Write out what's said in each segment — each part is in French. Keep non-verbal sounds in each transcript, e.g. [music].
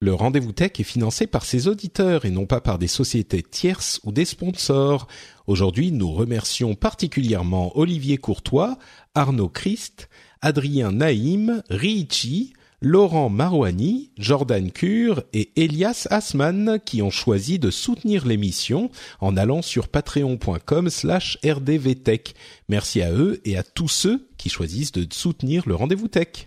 Le rendez-vous tech est financé par ses auditeurs et non pas par des sociétés tierces ou des sponsors. Aujourd'hui, nous remercions particulièrement Olivier Courtois, Arnaud Christ, Adrien Naïm, Riichi, Laurent Marouani, Jordan Cure et Elias Asman qui ont choisi de soutenir l'émission en allant sur patreon.com slash rdvtech. Merci à eux et à tous ceux qui choisissent de soutenir le rendez-vous tech.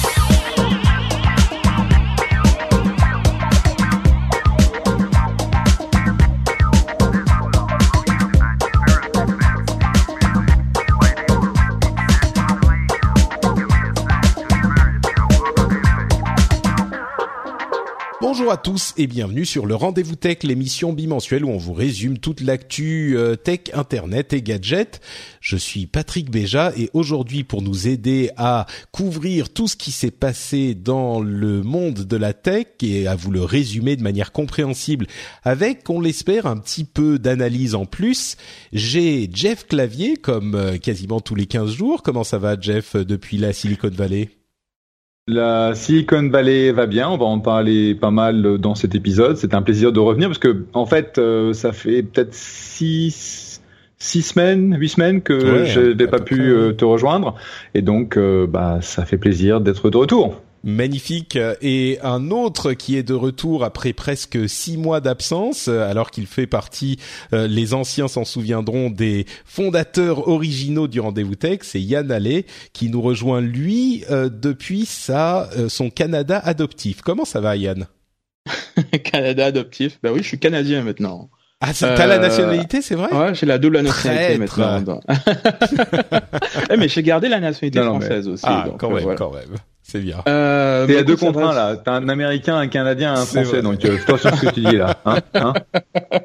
Bonjour à tous et bienvenue sur le Rendez-vous Tech, l'émission bimensuelle où on vous résume toute l'actu euh, tech, internet et gadgets. Je suis Patrick Béja et aujourd'hui pour nous aider à couvrir tout ce qui s'est passé dans le monde de la tech et à vous le résumer de manière compréhensible avec, on l'espère, un petit peu d'analyse en plus, j'ai Jeff Clavier comme euh, quasiment tous les 15 jours. Comment ça va Jeff depuis la Silicon Valley? La Silicon Valley va bien, on va en parler pas mal dans cet épisode. C'est un plaisir de revenir parce que en fait, euh, ça fait peut-être six, six semaines, huit semaines que Ouais, je n'ai pas pu euh, te rejoindre, et donc euh, bah ça fait plaisir d'être de retour. Magnifique. Et un autre qui est de retour après presque six mois d'absence, euh, alors qu'il fait partie, euh, les anciens s'en souviendront, des fondateurs originaux du Rendez-vous Tech, c'est Yann Allais, qui nous rejoint, lui, euh, depuis sa, euh, son Canada adoptif. Comment ça va, Yann? [laughs] Canada adoptif. Bah oui, je suis canadien maintenant. Ah, t'as la Euh, nationalité, c'est vrai? Ouais, j'ai la double nationalité Traître. maintenant. [laughs] Eh, mais j'ai gardé la nationalité Non, non, mais- française aussi. Ah, donc, quand euh, même, voilà. quand même. C'est bien. Euh, T'es à deux contre un là. T'as un Américain, un Canadien, un Français, vrai. donc euh, fais attention à ce que tu dis là. Hein hein [laughs]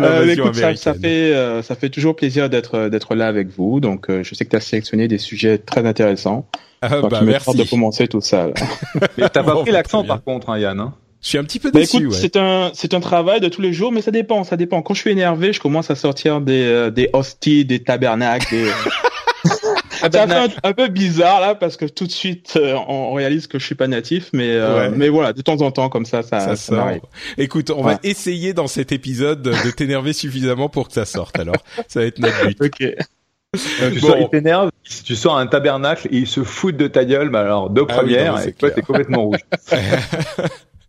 Euh, écoute, ça, ça fait euh, ça fait toujours plaisir d'être d'être là avec vous. Donc, euh, je sais que tu as sélectionné des sujets très intéressants. Ah, bah, me merci. de commencer tout ça. là. [laughs] Mais t'as pas Bon, pris l'accent par contre, hein, Yann. Hein Je suis un petit peu Bah, déçu, écoute, ouais. c'est un c'est un travail de tous les jours, mais ça dépend, ça dépend. Quand je suis énervé, je commence à sortir des euh, des hosties, des tabernacles. Des... Ça fait un, un peu bizarre là parce que tout de suite euh, on réalise que je suis pas natif, mais euh, Ouais. mais voilà, de temps en temps comme ça, ça, ça ça, sort. m'arrive. Écoute, on va essayer dans cet épisode de t'énerver suffisamment pour que ça sorte. Alors, ça va être notre but. Ok. tu Bon. sors, il t'énerve, tu sors un tabernacle et il se fout de ta gueule. Bah alors deux Ah oui, premières non, mais et toi t'es complètement rouge. [laughs]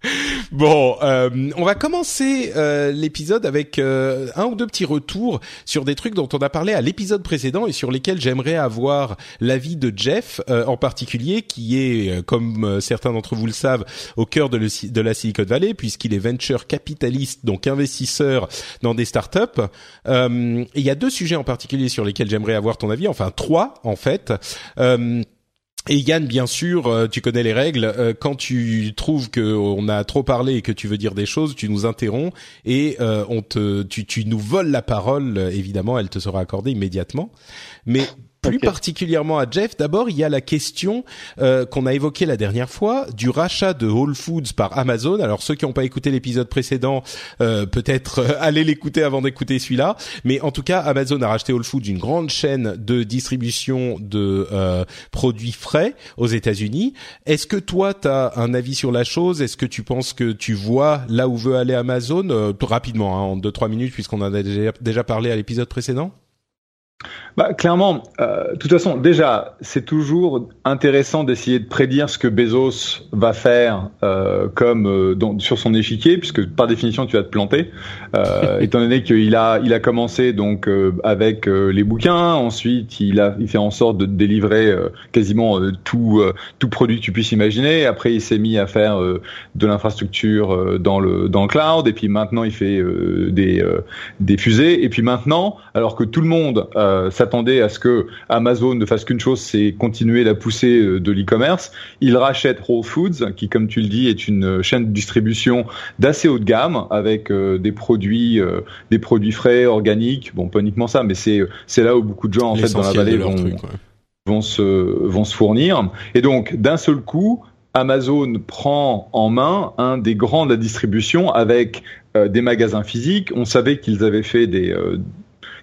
[laughs] Bon, euh, on va commencer euh, l'épisode avec euh, un ou deux petits retours sur des trucs dont on a parlé à l'épisode précédent et sur lesquels j'aimerais avoir l'avis de Jeff euh, en particulier, qui est, euh, comme euh, certains d'entre vous le savent, au cœur de, la Silicon Valley, puisqu'il est venture capitaliste, donc investisseur dans des startups. Il y a deux sujets en particulier sur lesquels j'aimerais avoir ton avis, enfin trois en fait. Euh, et Yann, bien sûr, euh, tu connais les règles. euh, quand tu trouves que on a trop parlé et que tu veux dire des choses, tu nous interromps et euh, on te, tu, tu nous voles la parole. Évidemment, elle te sera accordée immédiatement. Mais plus particulièrement à Jeff, d'abord, il y a la question euh, qu'on a évoquée la dernière fois du rachat de Whole Foods par Amazon. Alors ceux qui n'ont pas écouté l'épisode précédent, euh, peut-être euh, [laughs] allez l'écouter avant d'écouter celui-là. Mais en tout cas, Amazon a racheté Whole Foods, une grande chaîne de distribution de euh, produits frais aux États-Unis. Est-ce que toi, tu as un avis sur la chose? Est-ce que tu penses que tu vois là où veut aller Amazon? Euh, Rapidement, hein, en deux trois minutes, puisqu'on en a déjà, déjà parlé à l'épisode précédent? Bah, clairement, euh, de toute façon, déjà, c'est toujours intéressant d'essayer de prédire ce que Bezos va faire euh, comme euh, dans, sur son échiquier, puisque par définition, tu vas te planter, euh, [laughs] étant donné qu'il a, il a commencé donc euh, avec les bouquins, ensuite il a, il fait en sorte de délivrer quasiment tout, tout produit que tu puisses imaginer. Après, il s'est mis à faire de l'infrastructure dans le dans le cloud, et puis maintenant il fait des des fusées, et puis maintenant, alors que tout le monde s'attendait à ce que Amazon ne fasse qu'une chose, c'est continuer la poussée euh, de l'e-commerce. Il rachète Whole Foods, qui, comme tu le dis, est une chaîne de distribution d'assez haut de gamme, avec euh, des produits, euh, des produits frais, organiques. Bon, pas uniquement ça, mais c'est c'est là où beaucoup de gens en fait dans la vallée vont, vont se vont se fournir. Et donc, d'un seul coup, Amazon prend en main un des grands de la distribution avec des magasins physiques. On savait qu'ils avaient fait des,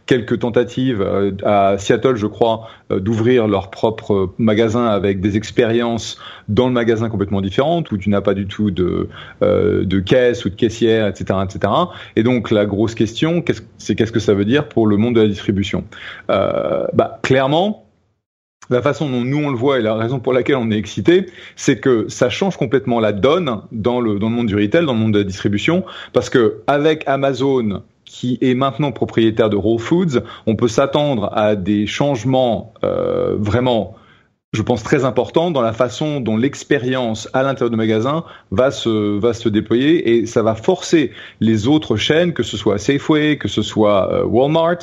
quelques tentatives euh, à Seattle, je crois, euh, d'ouvrir leur propre magasin avec des expériences dans le magasin complètement différentes, où tu n'as pas du tout de, euh, de caisse ou de caissière, etc., etc. Et donc la grosse question, c'est qu'est-ce que ça veut dire pour le monde de la distribution? Bah, Clairement, la façon dont nous on le voit et la raison pour laquelle on est excité, c'est que ça change complètement la donne dans le dans le monde du retail, dans le monde de la distribution, parce que avec Amazon qui est maintenant propriétaire de Whole Foods, on peut s'attendre à des changements euh, vraiment, je pense, très importants dans la façon dont l'expérience à l'intérieur du magasin va se, va se déployer et ça va forcer les autres chaînes, que ce soit Safeway, que ce soit euh, Walmart,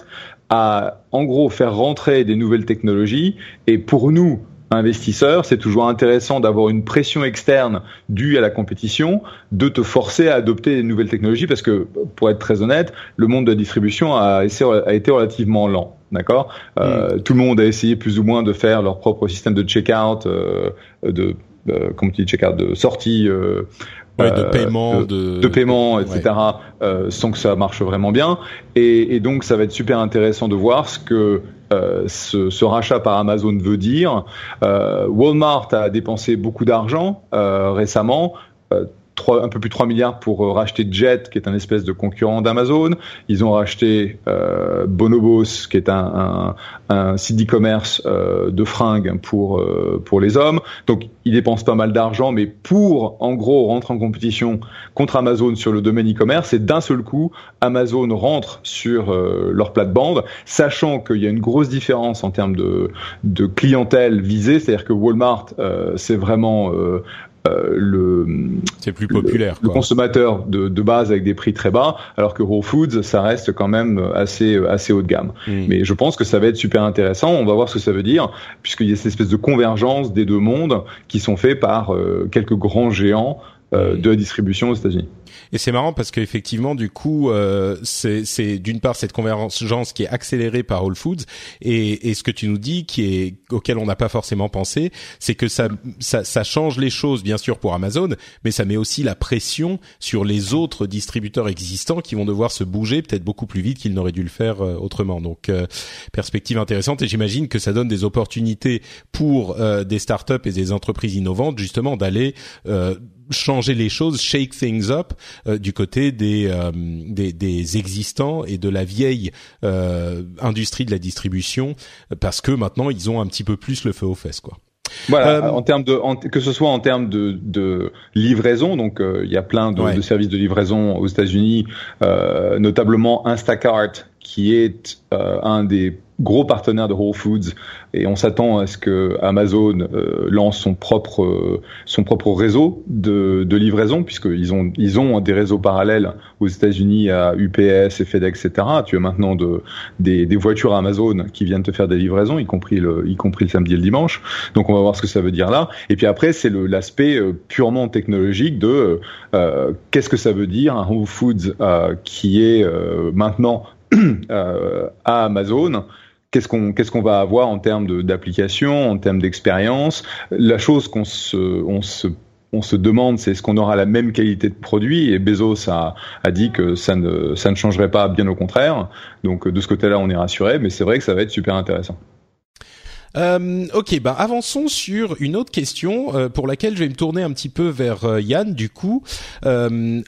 à en gros faire rentrer des nouvelles technologies. Et pour nous investisseur, c'est toujours intéressant d'avoir une pression externe due à la compétition, de te forcer à adopter des nouvelles technologies, parce que, pour être très honnête, le monde de la distribution a, été relativement lent. D'accord? Euh, mm. Tout le monde a essayé plus ou moins de faire leur propre système de checkout, euh, de euh, comment tu dis checkout, de sortie. Euh, de paiement, de, de, paiement, etc. Euh, sans que ça marche vraiment bien. Et, et, donc, ça va être super intéressant de voir ce que euh, ce, rachat par Amazon veut dire. Euh, Walmart a dépensé beaucoup d'argent euh, récemment. 3, un peu plus de 3 milliards pour racheter Jet, qui est un espèce de concurrent d'Amazon. Ils ont racheté euh, Bonobos, qui est un, un, un site d'e-commerce euh, de fringues pour pour les hommes. Donc ils dépensent pas mal d'argent, mais pour en gros rentrer en compétition contre Amazon sur le domaine e-commerce, et d'un seul coup Amazon rentre sur leur plate-bande, sachant qu'il y a une grosse différence en termes de, de clientèle visée, c'est-à-dire que Walmart euh, c'est vraiment euh, euh, le c'est plus populaire le, consommateur de, de, base avec des prix très bas alors que Raw Foods ça reste quand même assez assez haut de gamme. Hmm. mais je pense que ça va être super intéressant. On va voir ce que ça veut dire puisqu'il y a cette espèce de convergence des deux mondes qui sont faits par euh, quelques grands géants euh, de la distribution aux États-Unis. Et c'est marrant parce qu'effectivement, du coup, euh, c'est d'une part cette convergence qui est accélérée par Whole Foods, et, et ce que tu nous dis, qui est auquel on n'a pas forcément pensé, c'est que ça, ça, ça change les choses, bien sûr, pour Amazon, mais ça met aussi la pression sur les autres distributeurs existants qui vont devoir se bouger peut-être beaucoup plus vite qu'ils n'auraient dû le faire euh, autrement. Donc, euh, perspective intéressante, et j'imagine que ça donne des opportunités pour euh, des startups et des entreprises innovantes, justement, d'aller changer les choses, shake things up euh, du côté des, euh, des, des existants et de la vieille euh, industrie de la distribution parce que maintenant ils ont un petit peu plus le feu aux fesses quoi. Voilà, en termes de, que ce soit en termes de, de livraison, donc il y a plein de, de, services de livraison aux États-Unis, notamment Instacart, qui est un des gros partenaire de Whole Foods et on s'attend à ce que Amazon euh, lance son propre euh, son propre réseau de, de livraison puisqu'ils ont ils ont des réseaux parallèles aux États-Unis à UPS et FedEx etc. Tu as maintenant de des, des, voitures Amazon qui viennent te faire des livraisons y compris le y compris le samedi et le dimanche. Donc on va voir ce que ça veut dire là. Et puis après c'est l'aspect euh, purement technologique de qu'est-ce que ça veut dire un Whole Foods qui est maintenant [clears throat] à Amazon qu'est-ce qu'on va avoir en termes d'application, en termes d'expérience? La chose qu'on se demande, c'est est-ce qu'on aura la même qualité de produit? Et Bezos a, a dit que ça ne ça ne changerait pas, bien au contraire. Donc de ce côté-là, on est rassuré, mais c'est vrai que ça va être super intéressant. Euh, ok, bah avançons sur une autre question euh, pour laquelle je vais me tourner un petit peu vers euh, Yann. Du coup, euh,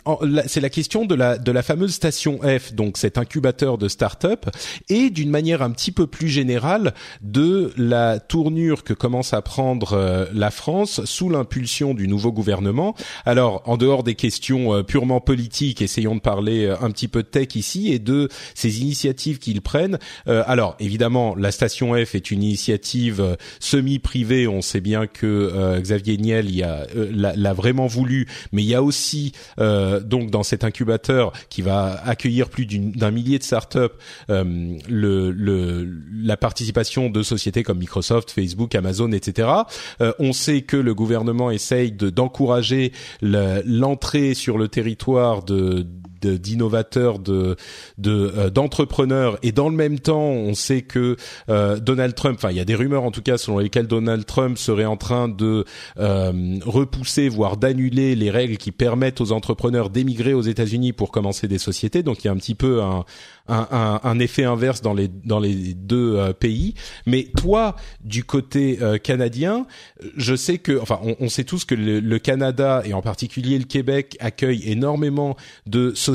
c'est la question de la de la fameuse station F, donc cet incubateur de start-up, et d'une manière un petit peu plus générale de la tournure que commence à prendre la France sous l'impulsion du nouveau gouvernement. Alors, en dehors des questions purement politiques, essayons de parler un petit peu de tech ici et de ces initiatives qu'ils prennent. alors, évidemment, la station F est une initiative euh, semi-privée. On sait bien que euh, Xavier Niel euh, l'a vraiment voulu, mais il y a aussi donc dans cet incubateur qui va accueillir plus d'un millier de startups la participation de sociétés comme Microsoft, Facebook, Amazon, etc. on sait que le gouvernement essaye d'encourager l'entrée sur le territoire de d'innovateurs, de euh, d'entrepreneurs, et dans le même temps, on sait que euh, Donald Trump, enfin il y a des rumeurs en tout cas selon lesquelles Donald Trump serait en train de euh, repousser, voire d'annuler les règles qui permettent aux entrepreneurs d'émigrer aux États-Unis pour commencer des sociétés. Donc il y a un petit peu un, un, un, effet inverse dans les dans les deux euh, pays. Mais toi, du côté euh, canadien, je sais que, enfin, on, on sait tous que le, le, Canada et en particulier le Québec accueillent énormément de sociétés,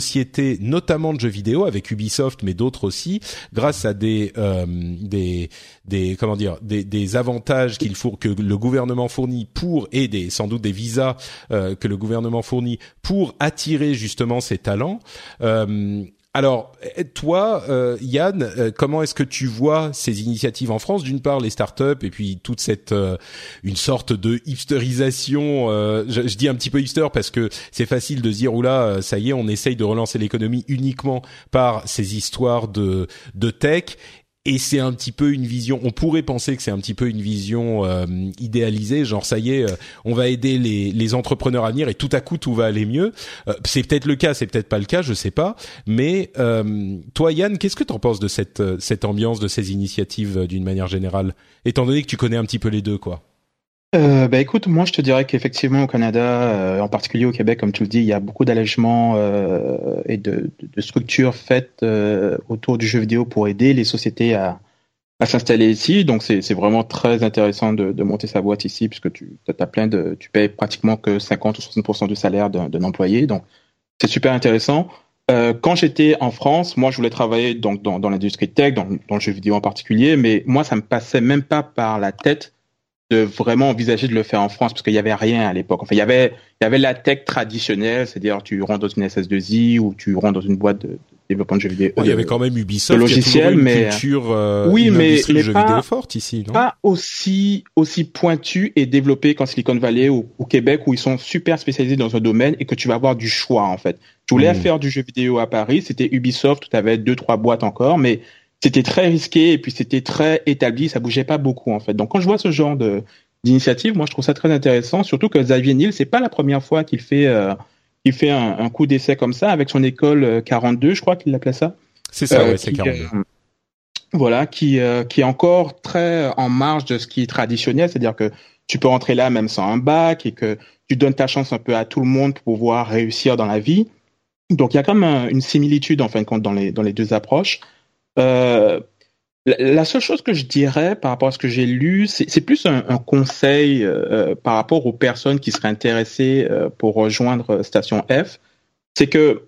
notamment de jeux vidéo, avec Ubisoft, mais d'autres aussi, grâce à des euh, des comment dire des, des avantages qu'il faut que le gouvernement fournit pour et des sans doute des visas que le gouvernement fournit pour attirer justement ces talents. Euh, alors, toi, euh, Yann, euh, comment est-ce que tu vois ces initiatives en France? D'une part, les startups, et puis toute cette euh, une sorte de hipsterisation. Je, je, dis un petit peu hipster parce que c'est facile de dire oula, ça y est, on essaye de relancer l'économie uniquement par ces histoires de de tech et c'est un petit peu une vision. On pourrait penser que c'est un petit peu une vision euh, idéalisée, genre ça y est, euh, on va aider les, les, entrepreneurs à venir et tout à coup tout va aller mieux. Euh, c'est peut-être le cas, c'est peut-être pas le cas, je sais pas. Mais toi, Yann, qu'est-ce que tu en penses de cette cette ambiance, de ces initiatives d'une manière générale, étant donné que tu connais un petit peu les deux, quoi euh, bah écoute, moi je te dirais qu'effectivement au Canada, euh, en particulier au Québec, comme tu le dis, il y a beaucoup d'allègements euh, et de, de, structures faites euh, autour du jeu vidéo pour aider les sociétés à, à s'installer ici. Donc c'est vraiment très intéressant de, de, monter sa boîte ici, puisque tu as plein de, tu payes pratiquement que 50 ou 60% du salaire d'un employé. Donc c'est super intéressant. Euh, quand j'étais en France, moi je voulais travailler donc dans, dans l'industrie tech, dans, dans le jeu vidéo en particulier, mais moi ça me passait même pas par la tête de vraiment envisager de le faire en France parce qu'il y avait rien à l'époque. Enfin, il y avait, il y avait la tech traditionnelle, c'est-à-dire tu rentres dans une SS2I ou tu rentres dans une boîte de développement de jeux vidéo. il y avait quand même Ubisoft, logiciel, une mais culture, euh, oui, mais, mais jeux pas, vidéo forte ici, non? Pas aussi aussi pointu et développé qu'en Silicon Valley ou au Québec où ils sont super spécialisés dans un domaine et que tu vas avoir du choix en fait. Tu voulais hmm. faire du jeu vidéo à Paris, c'était Ubisoft, où tu avais deux trois boîtes encore, mais c'était très risqué et puis c'était très établi, ça bougeait pas beaucoup en fait. Donc quand je vois ce genre de d'initiative, moi je trouve ça très intéressant, surtout que Xavier Niel, c'est pas la première fois qu'il fait euh, il fait un, un coup d'essai comme ça avec son école 42, euh, je crois qu'il l'appelait ça. C'est ça, euh, c'est 42. Euh, voilà, qui qui est encore très en marge de ce qui est traditionnel, c'est-à-dire que tu peux rentrer là même sans un bac et que tu donnes ta chance un peu à tout le monde pour pouvoir réussir dans la vie. Donc il y a quand même une similitude en fin de compte dans les dans les deux approches. Euh, la seule chose que je dirais par rapport à ce que j'ai lu, c'est plus un, conseil euh, par rapport aux personnes qui seraient intéressées euh, pour rejoindre Station F. C'est que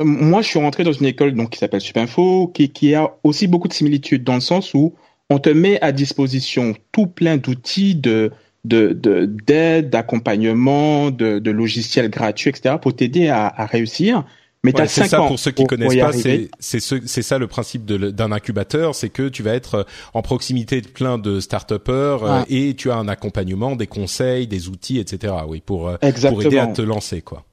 moi, je suis rentré dans une école donc qui s'appelle Supinfo, qui, qui a aussi beaucoup de similitudes dans le sens où on te met à disposition tout plein d'outils de de d'aide, d'accompagnement, de, logiciels gratuits, etc., pour t'aider à réussir. Mais ouais, c'est ça pour ceux qui connaissent pas, c'est c'est c'est ça le principe d'un incubateur, c'est que tu vas être euh, en proximité de plein de start euh, et tu as un accompagnement, des conseils, des outils, etc. Oui, pour euh, pour aider à te lancer quoi.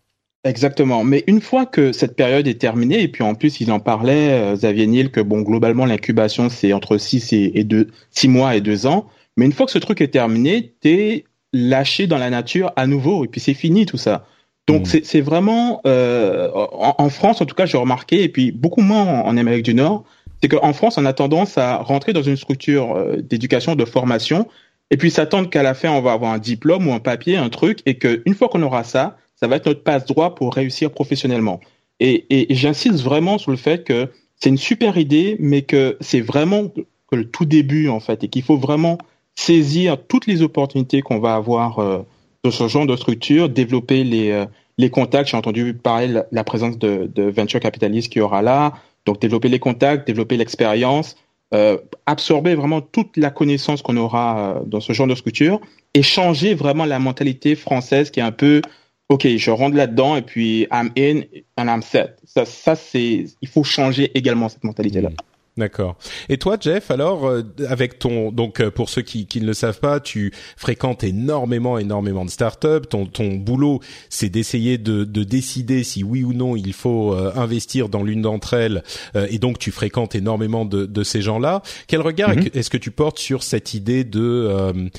Exactement. Mais une fois que cette période est terminée, et puis en plus il en parlait Xavier Niel que bon globalement l'incubation c'est entre 6 et, et deux, six mois et deux ans. Mais une fois que ce truc est terminé, t'es lâché dans la nature à nouveau et puis c'est fini tout ça. Donc mm. c'est vraiment euh, en, France en tout cas j'ai remarqué et puis beaucoup moins en, Amérique du Nord, c'est qu'en France on a tendance à rentrer dans une structure euh, d'éducation de formation et puis s'attendre qu'à la fin on va avoir un diplôme ou un papier, un truc et qu'une fois qu'on aura ça, ça va être notre passe droit pour réussir professionnellement. Et, et, j'insiste vraiment sur le fait que c'est une super idée, mais que c'est vraiment que le tout début en fait et qu'il faut vraiment saisir toutes les opportunités qu'on va avoir euh, de ce genre de structure, développer les, euh, les contacts. J'ai entendu parler la, présence de, de venture capitalistes qui aura là. Donc développer les contacts, développer l'expérience, euh, absorber vraiment toute la connaissance qu'on aura euh, dans ce genre de structure et changer vraiment la mentalité française qui est un peu OK, je rentre là-dedans et puis I'm in and I'm set. Ça, ça c'est, il faut changer également cette mentalité-là. D'accord. Et toi, Jeff, alors, euh, avec ton, donc euh, pour ceux qui, qui, ne le savent pas, tu fréquentes énormément, énormément de startups. Ton, ton boulot, c'est d'essayer de, de, décider si oui ou non il faut euh, investir dans l'une d'entre elles. et donc, tu fréquentes énormément de, de ces gens-là. Quel regard mm-hmm. est-ce que tu portes sur cette idée de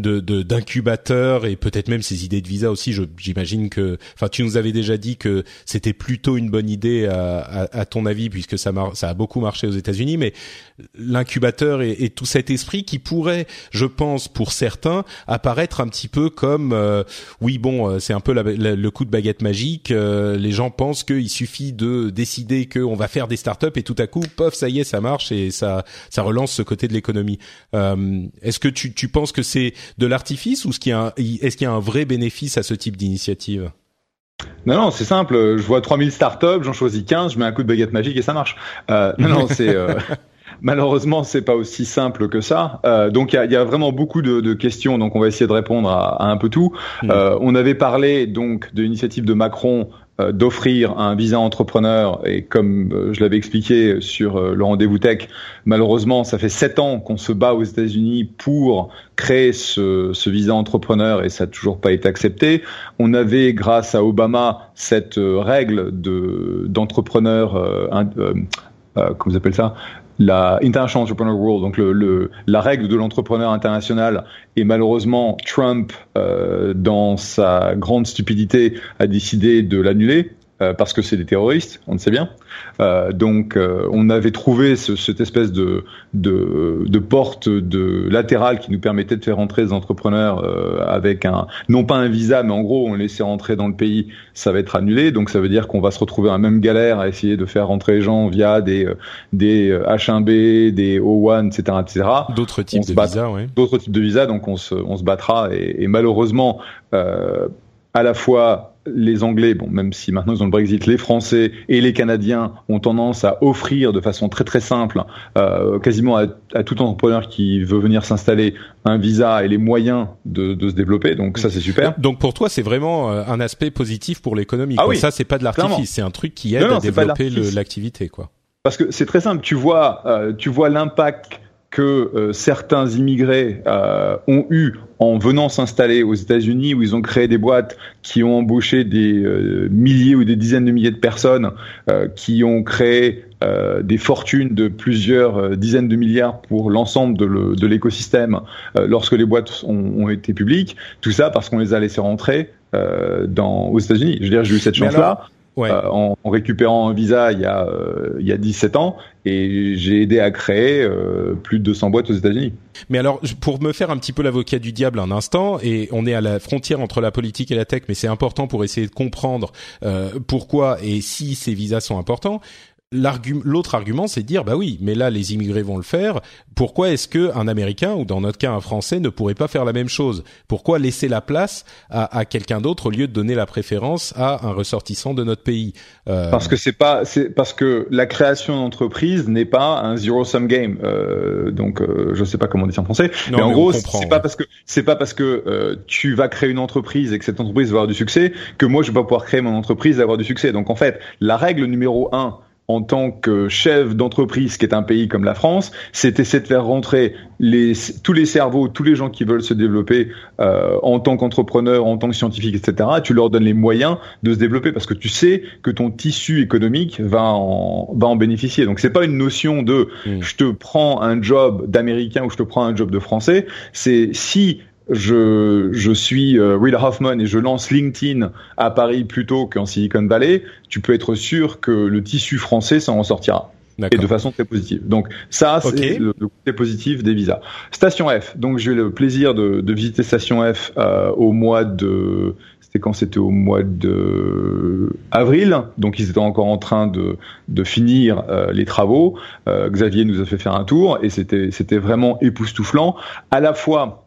de d'incubateurs et peut-être même ces idées de visa aussi. J'imagine que, enfin, tu nous avais déjà dit que c'était plutôt une bonne idée à, à, ton avis puisque ça, ça a beaucoup marché aux États-Unis, mais l'incubateur et, et, tout cet esprit qui pourrait, je pense, pour certains, apparaître un petit peu comme, euh, oui, bon, euh, c'est un peu le coup de baguette magique. Euh, les gens pensent qu'il suffit de décider qu'on va faire des startups et tout à coup, pof, ça y est, ça marche et ça, ça relance ce côté de l'économie. Est-ce que tu, tu penses que c'est de l'artifice ou est-ce qu'il y, y, a un vrai bénéfice à ce type d'initiative? Non, non, c'est simple. Je vois 3000 startups, j'en choisis 15, je mets un coup de baguette magique et ça marche. Euh, non, non, [laughs] c'est euh, malheureusement c'est pas aussi simple que ça. Euh, donc il y a, y a, vraiment beaucoup de, de, questions, donc on va essayer de répondre à, à un peu tout. Mm. Euh, on avait parlé donc de l'initiative de Macron d'offrir un visa entrepreneur et comme euh, je l'avais expliqué sur euh, le rendez-vous tech, malheureusement ça fait sept ans qu'on se bat aux États-Unis pour créer ce, visa entrepreneur et ça n'a toujours pas été accepté. On avait grâce à Obama cette règle de d'entrepreneur euh, comment vous appelez ça? La International Entrepreneur World, donc le, la règle de l'entrepreneur international, et malheureusement Trump, euh, dans sa grande stupidité, a décidé de l'annuler. Euh, parce que c'est des terroristes, on le sait bien. Euh, donc, euh, on avait trouvé ce, cette espèce de, de, de, porte de latérale qui nous permettait de faire rentrer des entrepreneurs euh, avec un, non pas un visa, mais en gros, on laissait rentrer dans le pays, ça va être annulé. Donc, ça veut dire qu'on va se retrouver à la même galère à essayer de faire rentrer les gens via des, des H1B, des O1, etc., etc. D'autres types de visas, oui. D'autres types de visas, donc on se, on se battra. Et, et malheureusement, à la fois les Anglais, bon, même si maintenant ils ont le Brexit, les Français et les Canadiens ont tendance à offrir de façon très très simple, euh, quasiment à, tout entrepreneur qui veut venir s'installer, un visa et les moyens de, se développer. Donc ça c'est super. Donc pour toi c'est vraiment euh, un aspect positif pour l'économie. Ah oui, ça c'est pas de l'artifice, c'est un truc qui aide à développer l'activité quoi. Parce que c'est très simple, tu vois, euh, tu vois l'impact que euh, certains immigrés euh, ont eu en venant s'installer aux États-Unis, où ils ont créé des boîtes qui ont embauché des euh, milliers ou des dizaines de milliers de personnes, qui ont créé des fortunes de plusieurs dizaines de milliards pour l'ensemble de l'écosystème lorsque les boîtes ont, ont, été publiques. Tout ça parce qu'on les a laissés rentrer dans, aux États-Unis. Je veux dire, j'ai eu cette chance-là. Euh, en, récupérant un visa il y a euh, il y a 17 ans et j'ai aidé à créer euh, plus de 200 boîtes aux États-Unis. Mais alors pour me faire un petit peu l'avocat du diable un instant et on est à la frontière entre la politique et la tech mais c'est important pour essayer de comprendre pourquoi et si ces visas sont importants l'autre argument, c'est de dire bah oui, mais là les immigrés vont le faire. Pourquoi est-ce que un Américain ou dans notre cas un Français ne pourrait pas faire la même chose? Pourquoi laisser la place à, à quelqu'un d'autre au lieu de donner la préférence à un ressortissant de notre pays? Euh... Parce que c'est pas, c'est parce que la création d'entreprise n'est pas un zero sum game. Euh, donc euh, je sais pas comment on dit en français, mais en gros c'est pas parce que c'est pas parce que euh, tu vas créer une entreprise et que cette entreprise va avoir du succès que moi je vais pas pouvoir créer mon entreprise et avoir du succès. Donc en fait la règle numéro un en tant que chef d'entreprise, qui est un pays comme la France, c'est essayer de faire rentrer les, tous les cerveaux, tous les gens qui veulent se développer euh, en tant qu'entrepreneur, en tant que scientifique, etc. Tu leur donnes les moyens de se développer parce que tu sais que ton tissu économique va en, va en bénéficier. Donc c'est pas une notion de mmh. je te prends un job d'américain ou je te prends un job de français. C'est si je, je suis euh, Will Hoffman et je lance LinkedIn à Paris plutôt qu'en Silicon Valley, tu peux être sûr que le tissu français s'en ressortira. Et de façon très positive. Donc ça, c'est le, côté positif des visas. Station F. Donc j'ai eu le plaisir de, de visiter Station F euh, au mois de c'était quand c'était au mois de avril, donc ils étaient encore en train de, de finir euh, les travaux. Euh, Xavier nous a fait faire un tour et c'était c'était vraiment époustouflant. À la fois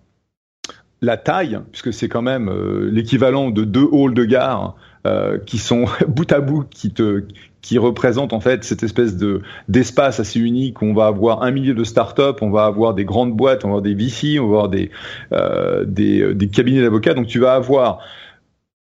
la taille, puisque c'est quand même euh, l'équivalent de deux halls de gare qui sont [laughs] bout à bout, qui te qui représentent en fait cette espèce de d'espace assez unique on va avoir un millier de start-up, on va avoir des grandes boîtes, on va avoir des VC, on va avoir des des, des cabinets d'avocats. Donc tu vas avoir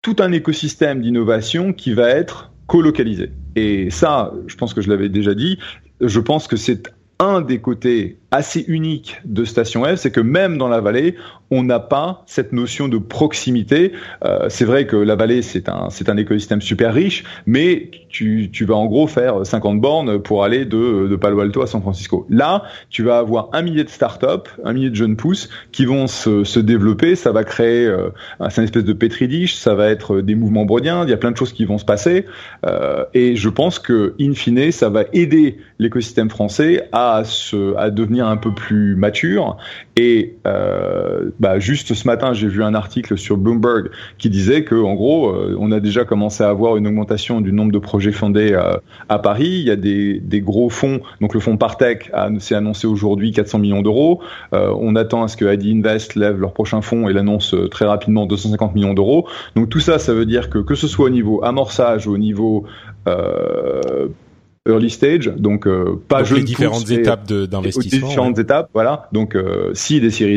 tout un écosystème d'innovation qui va être colocalisé. Et ça, je pense que je l'avais déjà dit, je pense que c'est un des côtés assez unique de Station F, c'est que même dans la vallée, on n'a pas cette notion de proximité. Euh, c'est vrai que la vallée, c'est un, c'est un écosystème super riche, mais tu, tu vas en gros faire 50 bornes pour aller de, de Palo Alto à San Francisco. Là, tu vas avoir un millier de startups, un millier de jeunes pousses qui vont se, se développer. Ça va créer, euh, une espèce de pétridiche, ça va être des mouvements brodiens. Il y a plein de choses qui vont se passer. Euh, et je pense que, in fine, ça va aider l'écosystème français à se, à devenir un peu plus mature. Et euh, bah, juste ce matin, j'ai vu un article sur Bloomberg qui disait que, en gros, euh, on a déjà commencé à avoir une augmentation du nombre de projets fondés euh, à Paris. Il y a des, gros fonds. Donc le fonds Partech s'est annoncé aujourd'hui 400 millions d'euros. On attend à ce que ID Invest lève leur prochain fonds et l'annonce très rapidement 250 millions d'euros. Donc tout ça, ça veut dire que que ce soit au niveau amorçage, au niveau early stage, donc euh, pas donc les différentes étapes d'investissement. Différentes étapes, voilà. Donc euh, si des séries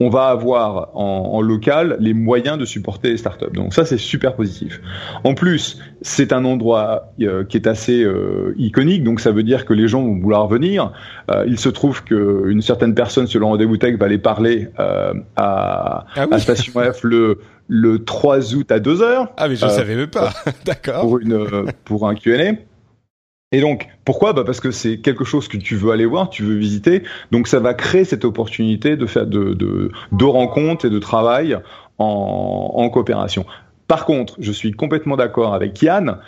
on va avoir en, en, local les moyens de supporter les startups. Donc ça c'est super positif. En plus, c'est un endroit euh, qui est assez euh, iconique, donc ça veut dire que les gens vont vouloir venir. Euh, il se trouve qu'une certaine personne le rendez-vous tech va aller parler à, ah à Station F le le 3 août à 2 heures. Ah mais je savais même pas. [laughs] D'accord. Pour une pour un Q&A. Et donc, pourquoi? Bah Parce que c'est quelque chose que tu veux aller voir, tu veux visiter. Donc, ça va créer cette opportunité de faire de, de, de rencontres et de travail en, en coopération. Par contre, je suis complètement d'accord avec Yann.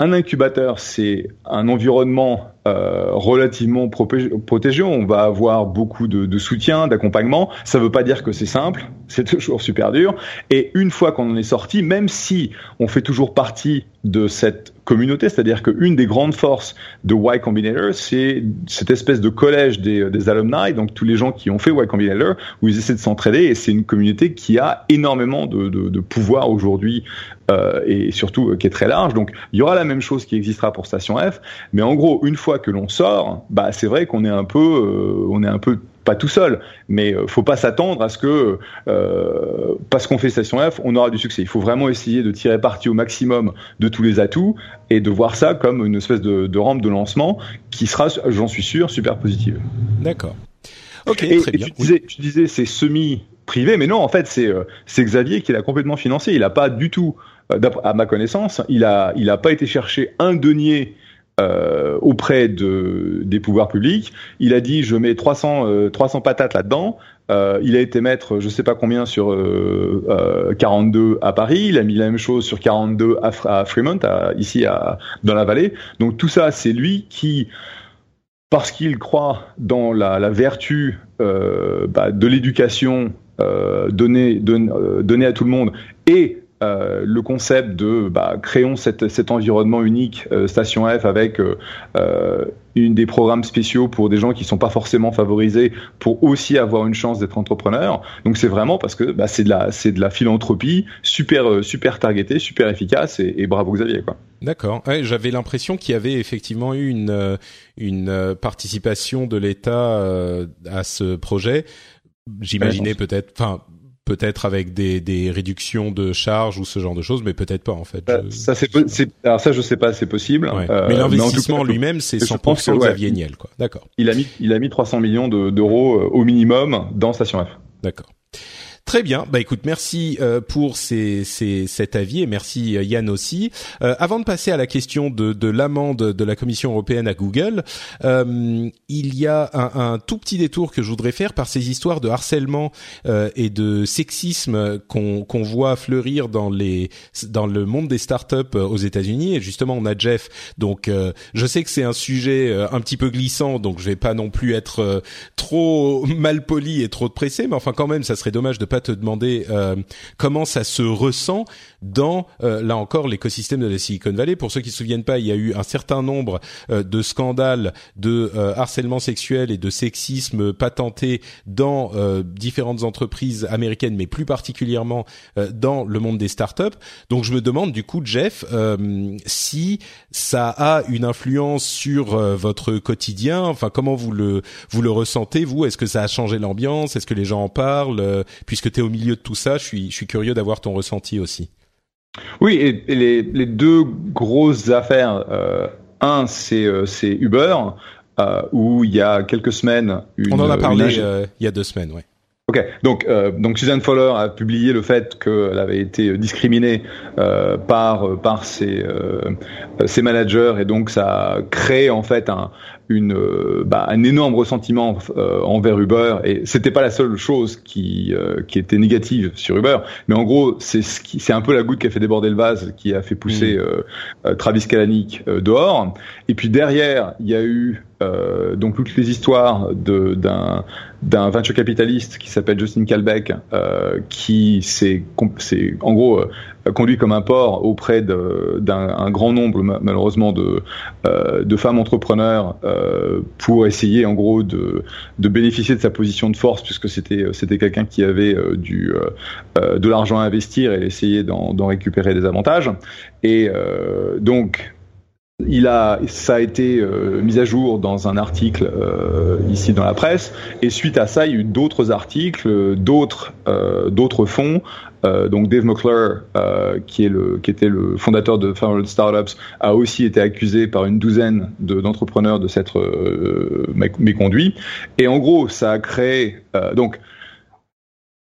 Un incubateur, c'est un environnement euh, relativement protégé. On va avoir beaucoup de, soutien, d'accompagnement. Ça ne veut pas dire que c'est simple, c'est [laughs] toujours super dur. Et une fois qu'on en est sorti, même si on fait toujours partie de cette communauté, c'est-à-dire qu'une des grandes forces de Y Combinator, c'est cette espèce de collège des, alumni, donc tous les gens qui ont fait Y Combinator, où ils essaient de s'entraider, et c'est une communauté qui a énormément de pouvoir aujourd'hui, euh, et surtout euh, qui est très large. Donc il y aura la même chose qui existera pour Station F, mais en gros, une fois que l'on sort, bah c'est vrai qu'on est un peu, euh, on est un peu pas tout seul, mais euh, faut pas s'attendre à ce que euh, parce qu'on fait Station F, on aura du succès. Il faut vraiment essayer de tirer parti au maximum de tous les atouts et de voir ça comme une espèce de, de rampe de lancement qui sera, j'en suis sûr, super positive. D'accord. Ok, très bien. Tu disais, tu disais c'est semi privé, mais non, en fait, c'est c'est Xavier qui l'a complètement financé. Il n'a pas du tout, à ma connaissance, il a il a pas été chercher un denier euh, auprès de, des pouvoirs publics. Il a dit je mets 300, euh, 300 patates là-dedans. Euh, il a été mettre je sais pas combien sur 42 euh, à Paris. Il a mis la même chose sur 42 à, à Fremont, à, ici à, dans la vallée. Donc tout ça, c'est lui qui parce qu'il croit dans la, la vertu bah, de l'éducation donnée, donnée à tout le monde et euh, le concept de bah, créons cet, cet environnement unique euh, Station F avec euh, euh, une des programmes spéciaux pour des gens qui sont pas forcément favorisés pour aussi avoir une chance d'être entrepreneur. Donc c'est vraiment parce que bah, c'est de la c'est de la philanthropie super super targetée, super efficace et, et bravo Xavier quoi. D'accord. Ouais, J'avais l'impression qu'il y avait effectivement eu une une participation de l'État à ce projet. J'imaginais peut-être, enfin peut-être avec des, des réductions de charges ou ce genre de choses, mais peut-être pas en fait. Je... Ça c'est alors ça je sais pas, c'est possible. Ouais. Euh, mais l'investissement lui-même c'est 100% de Xavier Niel quoi. D'accord. Il a mis il a mis 300 millions d'euros euh, au minimum dans Station F. D'accord. Très bien. Bah écoute, merci euh, pour ces, ces, cet avis et merci euh, Yann aussi. Euh, avant de passer à la question de, de l'amende de la Commission européenne à Google, euh, il y a un, un, tout petit détour que je voudrais faire par ces histoires de harcèlement euh, et de sexisme qu'on qu'on voit fleurir dans les dans le monde des startups aux États-Unis. Et justement, on a Jeff. Donc, je sais que c'est un sujet un petit peu glissant, donc je vais pas non plus être trop [laughs] mal poli et trop pressé, mais enfin quand même, ça serait dommage de pas te demander comment ça se ressent dans là encore l'écosystème de la Silicon Valley. Pour ceux qui se souviennent pas, il y a eu un certain nombre de scandales de harcèlement sexuel et de sexisme patentés dans différentes entreprises américaines, mais plus particulièrement dans le monde des startups. Donc je me demande du coup, Jeff, si ça a une influence sur votre quotidien. Enfin, comment vous le vous le ressentez vous? Est-ce que ça a changé l'ambiance? Est-ce que les gens en parlent? Euh, Tu es au milieu de tout ça, je suis je suis curieux d'avoir ton ressenti aussi. Oui, et, les, les, deux grosses affaires. Euh, un, c'est euh, Uber. Euh, où il y a quelques semaines, une, on en a parlé il y a deux semaines, ouais. Ok, donc euh, donc Suzanne Fowler a publié le fait qu'elle avait été discriminée euh, par par ses euh, ses managers et donc ça a créé en fait un une bah, un énorme ressentiment envers Uber et c'était pas la seule chose qui qui était négative sur Uber, mais en gros c'est ce qui c'est un peu la goutte qui a fait déborder le vase, qui a fait pousser mmh. Travis Kalanick dehors. Et puis derrière il y a eu euh, donc toutes les histoires d'un d'un venture capitaliste qui s'appelle Justin Kalbeck, euh, qui s'est en gros euh, conduit comme un porc auprès d'un grand nombre malheureusement de euh, de femmes entrepreneurs euh, pour essayer en gros de de bénéficier de sa position de force puisque c'était c'était quelqu'un qui avait du de l'argent à investir et essayer d'en récupérer des avantages. Et donc il a, ça a été euh, mis à jour dans un article euh, ici dans la presse, et suite à ça, il y a eu d'autres articles, d'autres, euh, d'autres fonds. donc Dave McClure, qui est le, qui était le fondateur de Federal Startups, a aussi été accusé par une douzaine d'entrepreneurs de s'être méconduits. Et en gros, ça a créé donc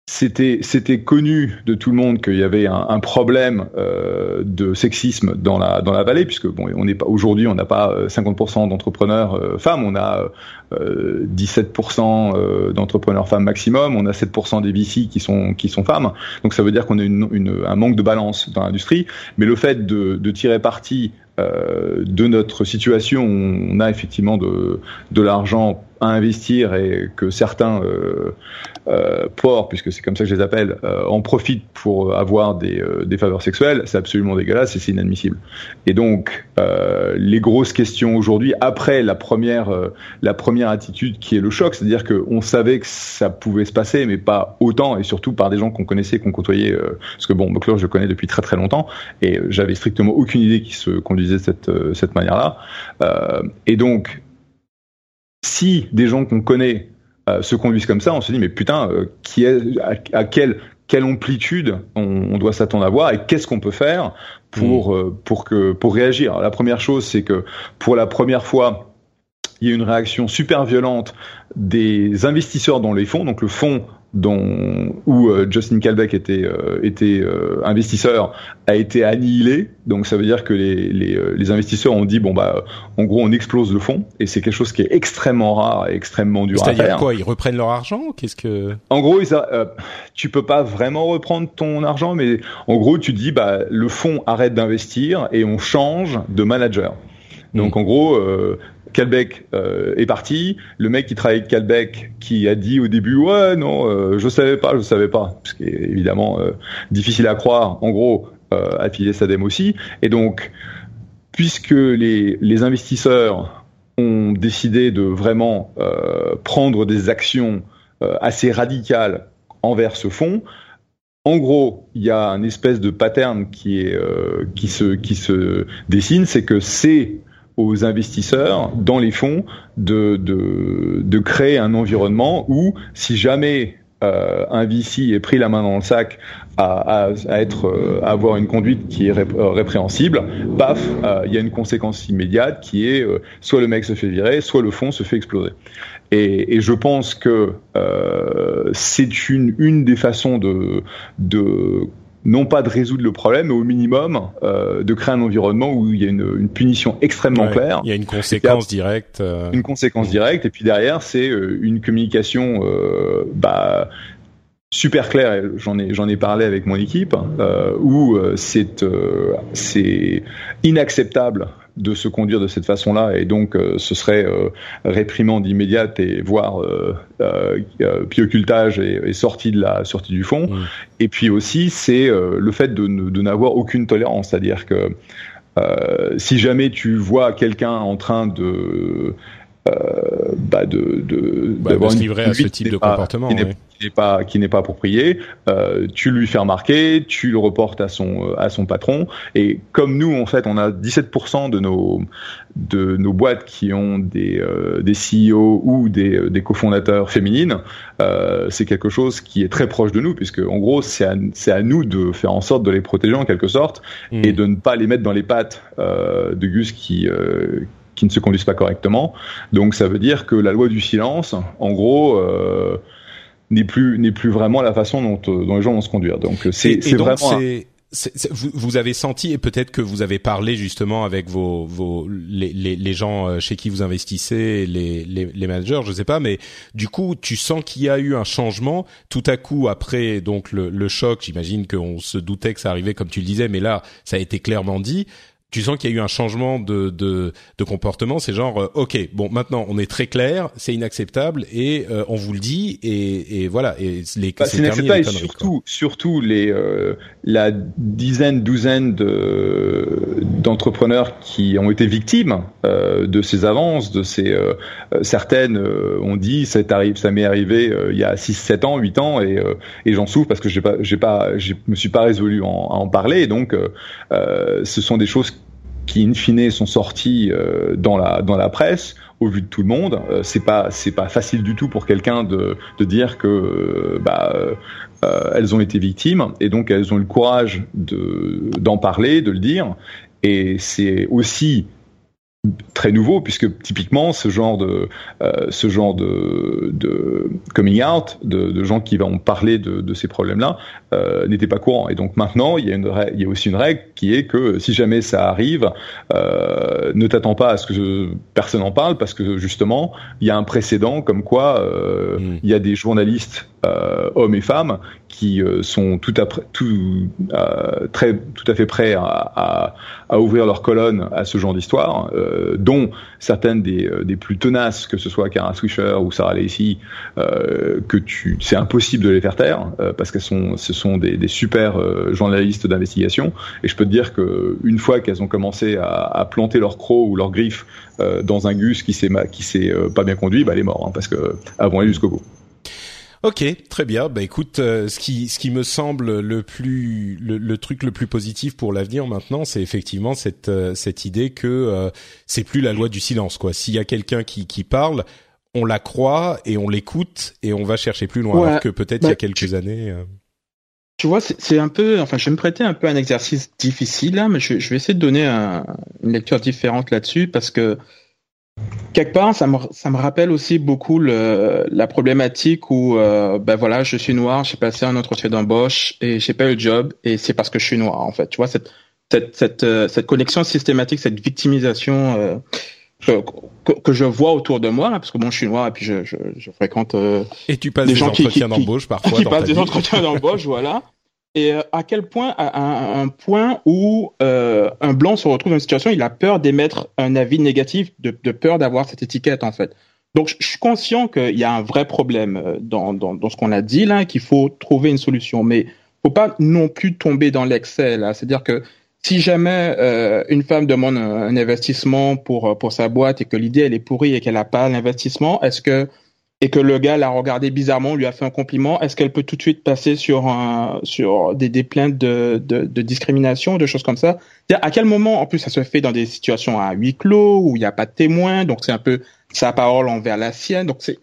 c'était c'était connu de tout le monde qu'il y avait un, problème euh, de sexisme dans la dans la vallée puisque bon on n'est pas aujourd'hui on n'a pas 50% euh, d'entrepreneurs euh, femmes. On a 17% euh, d'entrepreneurs femmes maximum. On a 7% des VC qui sont qui sont femmes. Donc ça veut dire qu'on a un manque de balance dans l'industrie. Mais le fait de, tirer parti de notre situation on a effectivement de l'argent à investir et que certains euh, euh, puisque c'est comme ça que je les appelle, euh, en profitent pour avoir des, euh, faveurs sexuelles, c'est absolument dégueulasse et c'est inadmissible. Et donc, euh, les grosses questions aujourd'hui, après la première, la première attitude qui est le choc, c'est-à-dire qu'on savait que ça pouvait se passer, mais pas autant, et surtout par des gens qu'on connaissait, qu'on côtoyait, parce que bon, McClure, je le connais depuis très très longtemps, et j'avais strictement aucune idée qu'il se conduisait de cette, cette manière-là. et donc, si des gens qu'on connaît euh, se conduisent comme ça, on se dit mais putain, euh, qui est, à, quelle quelle amplitude on, doit s'attendre à voir et qu'est-ce qu'on peut faire pour mm. euh, pour que pour réagir. la première chose, c'est que pour la première fois, il y a une réaction super violente des investisseurs dans les fonds. Donc le fonds dont, où euh, Justin Calbeck était, euh, était euh, investisseur a été annihilé. Donc ça veut dire que les, les, les, investisseurs ont dit bon bah en gros on explose le fonds et c'est quelque chose qui est extrêmement rare et extrêmement dur à faire. C'est-à-dire quoi Ils reprennent leur argent Qu'est-ce que En gros, ils tu peux pas vraiment reprendre ton argent, mais en gros tu dis bah le fonds arrête d'investir et on change de manager. Donc hmm. en gros, Calbec euh, est parti. Le mec qui travaille avec Calbec, qui a dit au début, ouais, non, euh, je savais pas, je savais pas, ce qui est évidemment euh, difficile à croire. En gros, a filé aussi. Et donc, puisque les, investisseurs ont décidé de vraiment prendre des actions assez radicales envers ce fonds, en gros, il y a un espèce de pattern qui se qui se dessine, c'est que c'est aux investisseurs dans les fonds de, de, de créer un environnement où si jamais euh, un VC est pris la main dans le sac à, à, être euh, à avoir une conduite qui est euh, répréhensible, paf, euh, il y a une conséquence immédiate qui est soit le mec se fait virer, soit le fonds se fait exploser. Et, et je pense que c'est une une des façons de de non pas de résoudre le problème, mais au minimum euh, de créer un environnement où il y a une, une punition extrêmement claire. Il y a une conséquence directe. Euh. Une conséquence directe, et puis derrière, c'est euh, une communication euh, bah, super claire. J'en ai j'en ai parlé avec mon équipe, euh, où c'est c'est inacceptable de se conduire de cette façon-là, et donc ce serait réprimande immédiate et voire puis occultage et, sortie de la sortie du fond. Mmh. Et puis aussi, c'est le fait de, de n'avoir aucune tolérance, c'est-à-dire que si jamais tu vois quelqu'un en train de euh, bah de, de, bah, livrer à ce type de comportement qui n'est pas qui n'est pas approprié, euh, tu lui fais remarquer, tu le reportes à son euh, à son patron et comme nous en fait on a 17% de nos de nos boîtes qui ont des euh, des CEO ou des euh, des cofondateurs féminines, euh, c'est quelque chose qui est très proche de nous puisque en gros c'est à c'est à nous de faire en sorte de les protéger en quelque sorte mmh. et de ne pas les mettre dans les pattes de Gus qui qui ne se conduisent pas correctement. Donc ça veut dire que la loi du silence, en gros, euh, n'est plus n'est plus vraiment la façon dont, euh, dont les gens vont se conduire. Donc c'est vraiment vous, vous, avez senti et peut-être que vous avez parlé justement avec vos, vos les, les, les gens euh, chez qui vous investissez, les, les, les managers, je sais pas, mais du coup tu sens qu'il y a eu un changement tout à coup après donc le, le choc. J'imagine qu'on se doutait que ça arrivait comme tu le disais, mais là ça a été clairement dit tu sens qu'il y a eu un changement de, de, de comportement. C'est genre, euh, ok, bon, maintenant on est très clair, c'est inacceptable et euh, on vous le dit et, et voilà. Et les bah, c'est inacceptable et surtout, surtout les euh, la dizaine, douzaine de d'entrepreneurs qui ont été victimes de ces avances, de ces certaines ont dit ça arrive, ça m'est arrivé il y a 6, 7 ans, 8 ans et, et j'en souffre parce que j'ai pas, j'ai pas, je me suis pas résolu en, à en parler. Et donc, ce sont des choses qui in fine sont sortis euh, dans la dans la presse au vu de tout le monde. Euh, c'est pas c'est pas facile du tout pour quelqu'un de de dire que euh, bah elles ont été victimes et donc elles ont eu le courage de d'en parler, de le dire. Et c'est aussi très nouveau puisque typiquement ce genre de euh, ce genre de, de coming out de, de, gens qui vont parler de, de ces problèmes là euh, n'était pas courant et donc maintenant il y a une il y a aussi une règle qui est que si jamais ça arrive euh, ne t'attends pas à ce que personne en parle parce que justement il y a un précédent comme quoi euh, mmh. il y a des journalistes euh, hommes et femmes qui euh, sont tout à, tout, euh, très, tout à fait prêts à, à, à, ouvrir leur colonne à ce genre d'histoire, dont certaines des, des, plus tenaces, que ce soit Kara Swisher ou Sarah Lacey, que tu, c'est impossible de les faire taire parce qu'elles sont, ce sont des, des super journalistes d'investigation. Et je peux te dire que une fois qu'elles ont commencé à, à, planter leur croc ou leur griffe dans un gus qui s'est qui s'est pas bien conduit, bah elle est morte hein, parce que avant aller jusqu'au bout. Ok, très bien. Bah écoute, euh, ce qui ce qui me semble le plus le, truc le plus positif pour l'avenir maintenant, c'est effectivement cette euh, cette idée que euh, c'est plus la loi du silence quoi. S'il y a quelqu'un qui qui parle, on la croit et on l'écoute et on va chercher plus loin. Alors que peut-être il y a bah, quelques années. Tu vois, c'est un peu, enfin, je vais me prêter un peu un exercice difficile là, mais je, je vais essayer de donner une lecture différente là-dessus parce que Quelque part, ça me, ça me rappelle aussi beaucoup le, la problématique où, euh, ben voilà, je suis noir, j'ai passé un entretien d'embauche et j'ai pas eu le job et c'est parce que je suis noir en fait. Tu vois cette cette cette, euh, cette connexion systématique, cette victimisation euh, que, que, je vois autour de moi, parce que bon, je suis noir et puis je, je, je fréquente. Euh, et tu passes des, entretiens d'embauche parfois. Qui passent des entretiens d'embauche, voilà et euh, à quel point, à un, point où euh, un blanc se retrouve dans une situation, il a peur d'émettre un avis négatif, de, peur d'avoir cette étiquette en fait. Donc je suis conscient qu'il y a un vrai problème euh, dans, dans, ce qu'on a dit là, qu'il faut trouver une solution, mais faut pas non plus tomber dans l'excès là. C'est-à-dire que si jamais une femme demande un, investissement pour pour sa boîte et que l'idée elle est pourrie et qu'elle n'a pas l'investissement, est-ce que et que le gars l'a regardé bizarrement, lui a fait un compliment, est-ce qu'elle peut tout de suite passer sur un, sur des, des plaintes de, de, de, discrimination, de choses comme ça? À quel moment, en plus, ça se fait dans des situations à huis clos où il n'y a pas de témoins, donc c'est un peu sa parole envers la sienne, donc c'est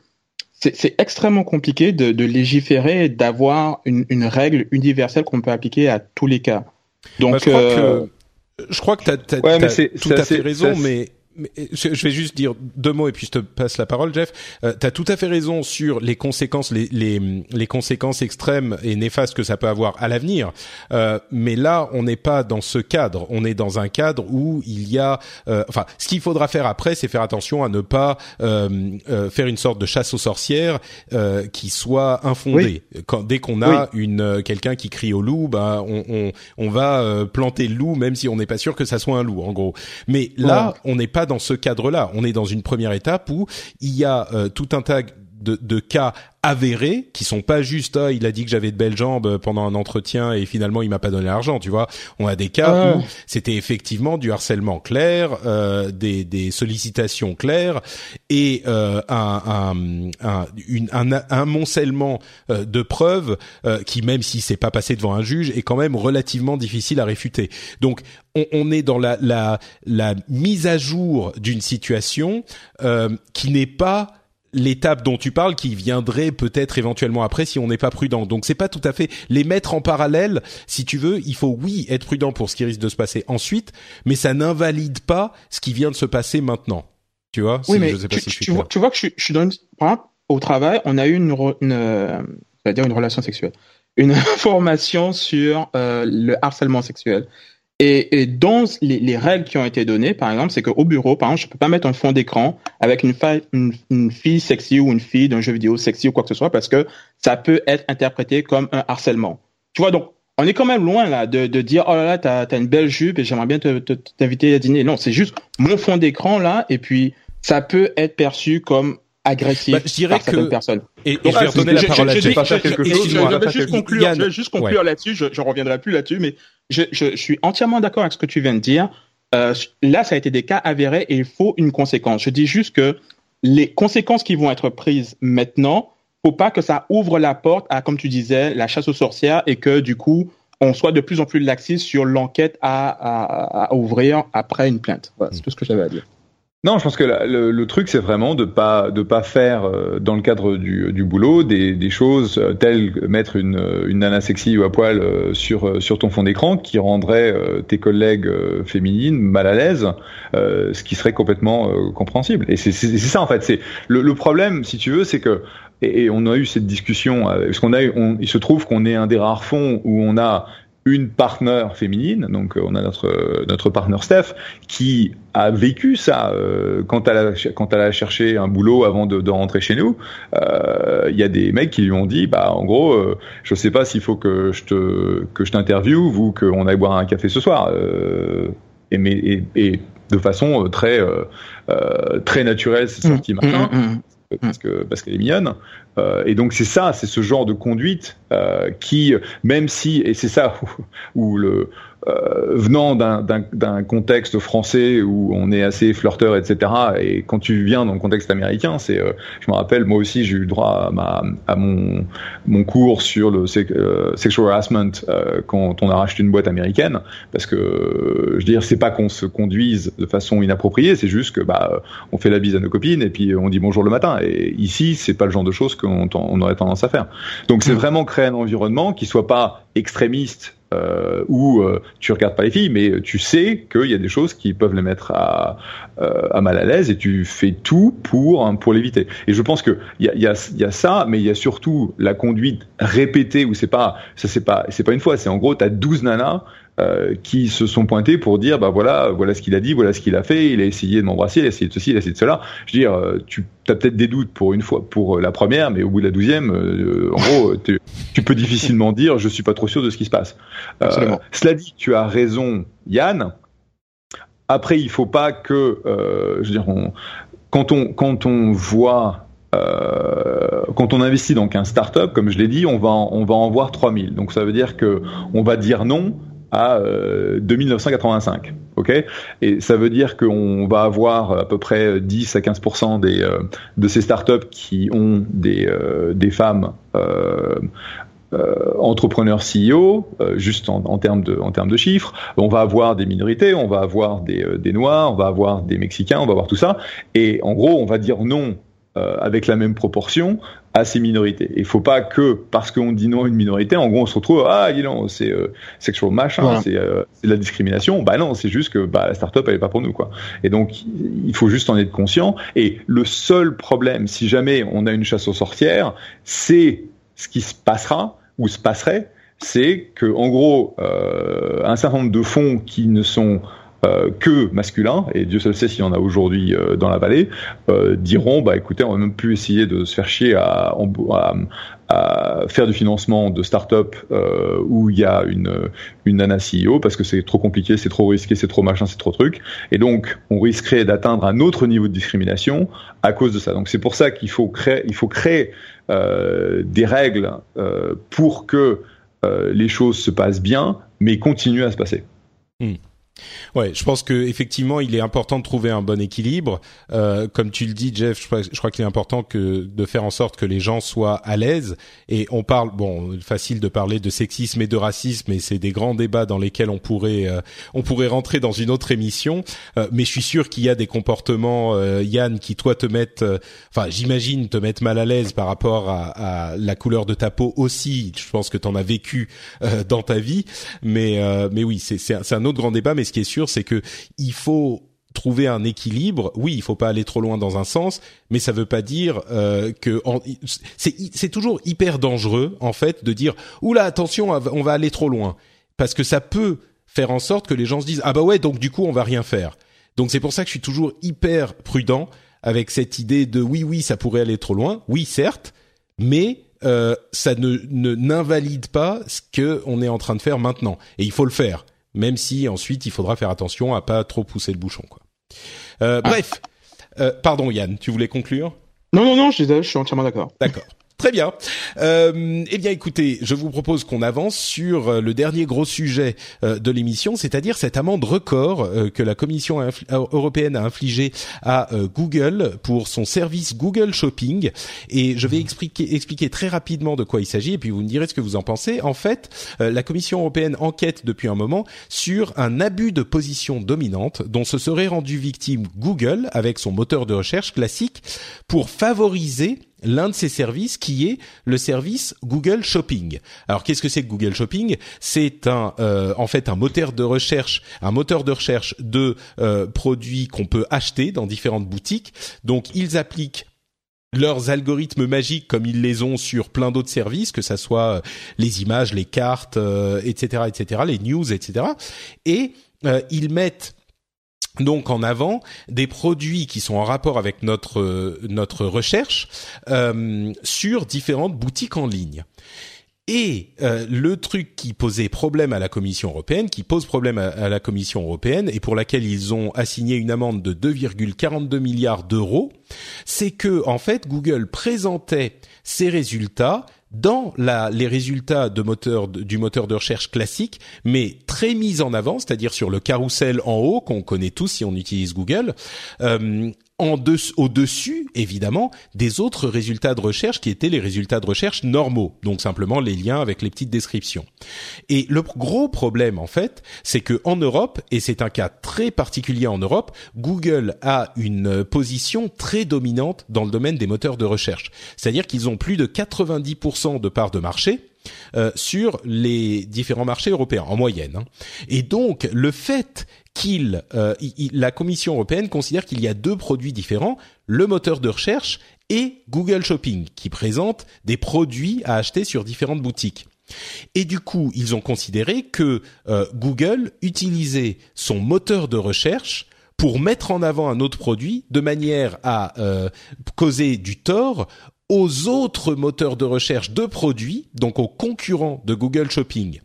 c'est extrêmement compliqué de, de légiférer et d'avoir une, une, règle universelle qu'on peut appliquer à tous les cas. Donc, bah, je, crois euh... que, je crois que tu as, tout à fait raison, mais je vais juste dire deux mots et puis je te passe la parole, Jeff. Euh, tu as tout à fait raison sur les conséquences, les, les, les, conséquences extrêmes et néfastes que ça peut avoir à l'avenir. Euh, mais là, on n'est pas dans ce cadre. On est dans un cadre où il y a, euh, enfin, ce qu'il faudra faire après, c'est faire attention à ne pas euh, euh, faire une sorte de chasse aux sorcières qui soit infondée. Quand, dès qu'on a une quelqu'un qui crie au loup, bah, on, on, on va planter le loup, même si on n'est pas sûr que ça soit un loup, en gros. Mais là, on n'est pas dans ce cadre-là. On est dans une première étape où il y a euh, tout un tas de, de, cas avérés qui sont pas juste ah, il a dit que j'avais de belles jambes pendant un entretien et finalement il m'a pas donné l'argent tu vois. On a des cas où c'était effectivement du harcèlement clair euh, des, des sollicitations claires et euh, un, un, un, une, un, amoncellement euh, de preuves euh, qui même si c'est pas passé devant un juge est quand même relativement difficile à réfuter. Donc on, on est dans la, la, la mise à jour d'une situation euh, qui n'est pas l'étape dont tu parles qui viendrait peut-être éventuellement après si on n'est pas prudent. Donc c'est pas tout à fait les mettre en parallèle. Si tu veux, il faut oui être prudent pour ce qui risque de se passer ensuite, mais ça n'invalide pas ce qui vient de se passer maintenant. Tu vois Oui, mais tu, vois, tu, vois, que je, je suis dans une... au travail, on a eu une, une, euh, dire une relation sexuelle, une [laughs] formation sur euh, le harcèlement sexuel. Et, et dans les, les, règles qui ont été données, par exemple, c'est qu'au bureau, par exemple, je peux pas mettre un fond d'écran avec une, une, une, fille sexy ou une fille d'un jeu vidéo sexy ou quoi que ce soit parce que ça peut être interprété comme un harcèlement. Tu vois, donc on est quand même loin là de, de dire oh là là t'as as une belle jupe et j'aimerais bien t'inviter à dîner. Non, c'est juste mon fond d'écran là et puis ça peut être perçu comme agressif bah, je dirais par certaines personnes. Et, et je vais redonner la parole à Jeff. Je vais juste conclure, je vais juste conclure là-dessus. Je, je reviendrai plus là-dessus, mais je, je, suis entièrement d'accord avec ce que tu viens de dire. Euh, là, ça a été des cas avérés et il faut une conséquence. Je dis juste que les conséquences qui vont être prises maintenant, faut pas que ça ouvre la porte à, comme tu disais, la chasse aux sorcières et que du coup, on soit de plus en plus laxiste sur l'enquête à, à, à, ouvrir après une plainte. Voilà, c'est tout ce que j'avais à dire. Non, je pense que le, le, truc c'est vraiment de pas de pas faire euh, dans le cadre du, du boulot des, des choses euh, telles que mettre une, une nana sexy ou à poil euh, sur sur ton fond d'écran qui rendrait tes collègues féminines mal à l'aise, ce qui serait complètement compréhensible. Et c'est ça en fait. C'est le, le, problème, si tu veux, c'est que et, on a eu cette discussion parce qu'on a on, il se trouve qu'on est un des rares fonds où on a une partenaire féminine, donc euh, on a notre notre partenaire Steph qui a vécu ça euh, quand elle a quand elle a cherché un boulot avant de, de rentrer chez nous. Euh, il y a des mecs qui lui ont dit bah en gros euh, je sais pas s'il faut que je te que je t'interviewe ou qu'on aille boire un café ce soir. Et, mais, et, et, de façon très très naturelle c'est sorti mmh, maintenant mmh, mmh parce que parce qu'elle est mignonne. Euh, et donc c'est ça, c'est ce genre de conduite euh, qui, même si, et c'est ça où, [laughs] où le euh, venant d'un contexte français où on est assez flirteur, etc. Et quand tu viens dans le contexte américain, c'est, euh, je me rappelle, moi aussi j'ai eu droit à, ma, à mon, mon cours sur le euh, sexual harassment quand on arrache une boîte américaine, parce que je veux dire, c'est pas qu'on se conduise de façon inappropriée, c'est juste que bah on fait la bise à nos copines et puis on dit bonjour le matin. Et ici, c'est pas le genre de choses qu'on on aurait tendance à faire. Donc c'est mmh. vraiment créer un environnement qui soit pas extrémiste euh, où euh, tu regardes pas les filles, mais tu sais qu'il y a des choses qui peuvent les mettre à, euh, mal à l'aise et tu fais tout pour hein, pour l'éviter. Et je pense que il y a, y, a, y a ça, mais il y a surtout la conduite répétée où c'est pas ça c'est pas c'est pas une fois, c'est en gros t'as 12 nanas euh, qui se sont pointés pour dire bah voilà voilà ce qu'il a dit voilà ce qu'il a fait il a essayé de m'embrasser il a essayé de ceci il a essayé de cela. Je veux dire euh, tu as peut-être des doutes pour une fois pour la première mais au bout de la douzième euh, en gros tu peux difficilement dire je suis pas trop sûr de ce qui se passe. Cela dit tu as raison Yann. Après il faut pas que je veux dire on, quand on quand on voit euh, quand on investit donc un startup, comme je l'ai dit, on va en, on va en voir 3000. Donc ça veut dire que on va dire non à euh, 2985. Ok? Et ça veut dire qu'on va avoir à peu près 10 à 15% des euh, de ces startups qui ont des euh, des femmes euh, entrepreneurs CEO, juste en, en, termes de en termes de chiffres. On va avoir des minorités, on va avoir des, des noirs, on va avoir des mexicains, on va avoir tout ça. Et en gros, on va dire non euh, avec la même proportion à ces minorités. Il faut pas que parce qu'on dit non à une minorité, en gros, on se retrouve ah dis non, c'est euh, sexual machin, c'est euh, de la discrimination. Bah non, c'est juste que bah la startup elle est pas pour nous quoi. Et donc il faut juste en être conscient. Et le seul problème, si jamais on a une chasse aux sorcières, c'est ce qui se passera ou se passerait, c'est que en gros euh, un certain nombre de fonds qui ne sont euh, que masculins, et Dieu seul sait s'il y en a aujourd'hui euh, dans la vallée, euh, diront bah écoutez, on va même plus essayer de se faire chier à, à, faire du financement de start-up euh, où il y a une, une nana CEO parce que c'est trop compliqué, c'est trop risqué, c'est trop machin, c'est trop truc. Et donc, on risquerait d'atteindre un autre niveau de discrimination à cause de ça. Donc, c'est pour ça qu'il faut créer, il faut créer des règles pour que les choses se passent bien, mais continuent à se passer. Hmm. Ouais, je pense que effectivement, il est important de trouver un bon équilibre. Euh, comme tu le dis, Jeff, je crois, crois qu'il est important que de faire en sorte que les gens soient à l'aise. Et on parle, bon, facile de parler de sexisme et de racisme, et c'est des grands débats dans lesquels on pourrait, euh, on pourrait rentrer dans une autre émission. Euh, mais je suis sûr qu'il y a des comportements, euh, Yann, qui toi te mettent, enfin, j'imagine te mettre mal à l'aise par rapport à, à, la couleur de ta peau aussi. Je pense que tu en as vécu dans ta vie, mais mais oui, c'est c'est un autre grand débat. Ce qui est sûr, c'est que il faut trouver un équilibre. Oui, il faut pas aller trop loin dans un sens, mais ça veut pas dire euh, que c'est toujours hyper dangereux en fait de dire oula attention, on va aller trop loin parce que ça peut faire en sorte que les gens se disent ah bah ouais donc du coup on va rien faire. Donc c'est pour ça que je suis toujours hyper prudent avec cette idée de oui oui ça pourrait aller trop loin. Oui certes, mais euh, ça ne n'invalide pas ce que on est en train de faire maintenant et il faut le faire même si ensuite il faudra faire attention à pas trop pousser le bouchon. Quoi. Euh, ah. Bref, euh, pardon Yann, tu voulais conclure? Non, non, non, je, je suis entièrement d'accord. D'accord. Très bien. Euh, eh bien, écoutez, je vous propose qu'on avance sur euh, le dernier gros sujet euh, de l'émission, c'est-à-dire cette amende record euh, que la Commission européenne a infligée à Google pour son service Google Shopping. Et je vais expliquer, expliquer très rapidement de quoi il s'agit, et puis vous me direz ce que vous en pensez. En fait, la Commission européenne enquête depuis un moment sur un abus de position dominante dont se serait rendu victime Google avec son moteur de recherche classique pour favoriser l'un de ces services qui est le service Google Shopping. Alors qu'est-ce que c'est que Google Shopping? C'est un euh, en fait un moteur de recherche, un moteur de recherche de euh, produits qu'on peut acheter dans différentes boutiques. Donc ils appliquent leurs algorithmes magiques comme ils les ont sur plein d'autres services, que ça soit euh, les images, les cartes, etc., etc., les news, etc. Et ils mettent donc en avant des produits qui sont en rapport avec notre notre recherche euh, sur différentes boutiques en ligne. Et euh, le truc qui posait problème à la Commission européenne, qui pose problème à, la Commission européenne et pour laquelle ils ont assigné une amende de 2,42 milliards d'euros, c'est que en fait Google présentait ses résultats dans la, les résultats de moteur, du moteur de recherche classique, mais très mis en avant, c'est-à-dire sur le carrousel en haut qu'on connaît tous si on utilise Google, euh, en au-dessus, évidemment, des autres résultats de recherche qui étaient les résultats de recherche normaux, donc simplement les liens avec les petites descriptions. Et le gros problème, en fait, c'est que en Europe, et c'est un cas très particulier en Europe, Google a une position très dominante dans le domaine des moteurs de recherche. C'est-à-dire qu'ils ont plus de 90% de parts de marché, euh, sur les différents marchés européens en moyenne. Hein. Et donc le fait qu'il, euh, la Commission européenne considère qu'il y a deux produits différents, le moteur de recherche et Google Shopping, qui présente des produits à acheter sur différentes boutiques. Et du coup, ils ont considéré que euh, Google utilisait son moteur de recherche pour mettre en avant un autre produit de manière à euh, causer du tort aux autres moteurs de recherche de produits, donc aux concurrents de Google Shopping.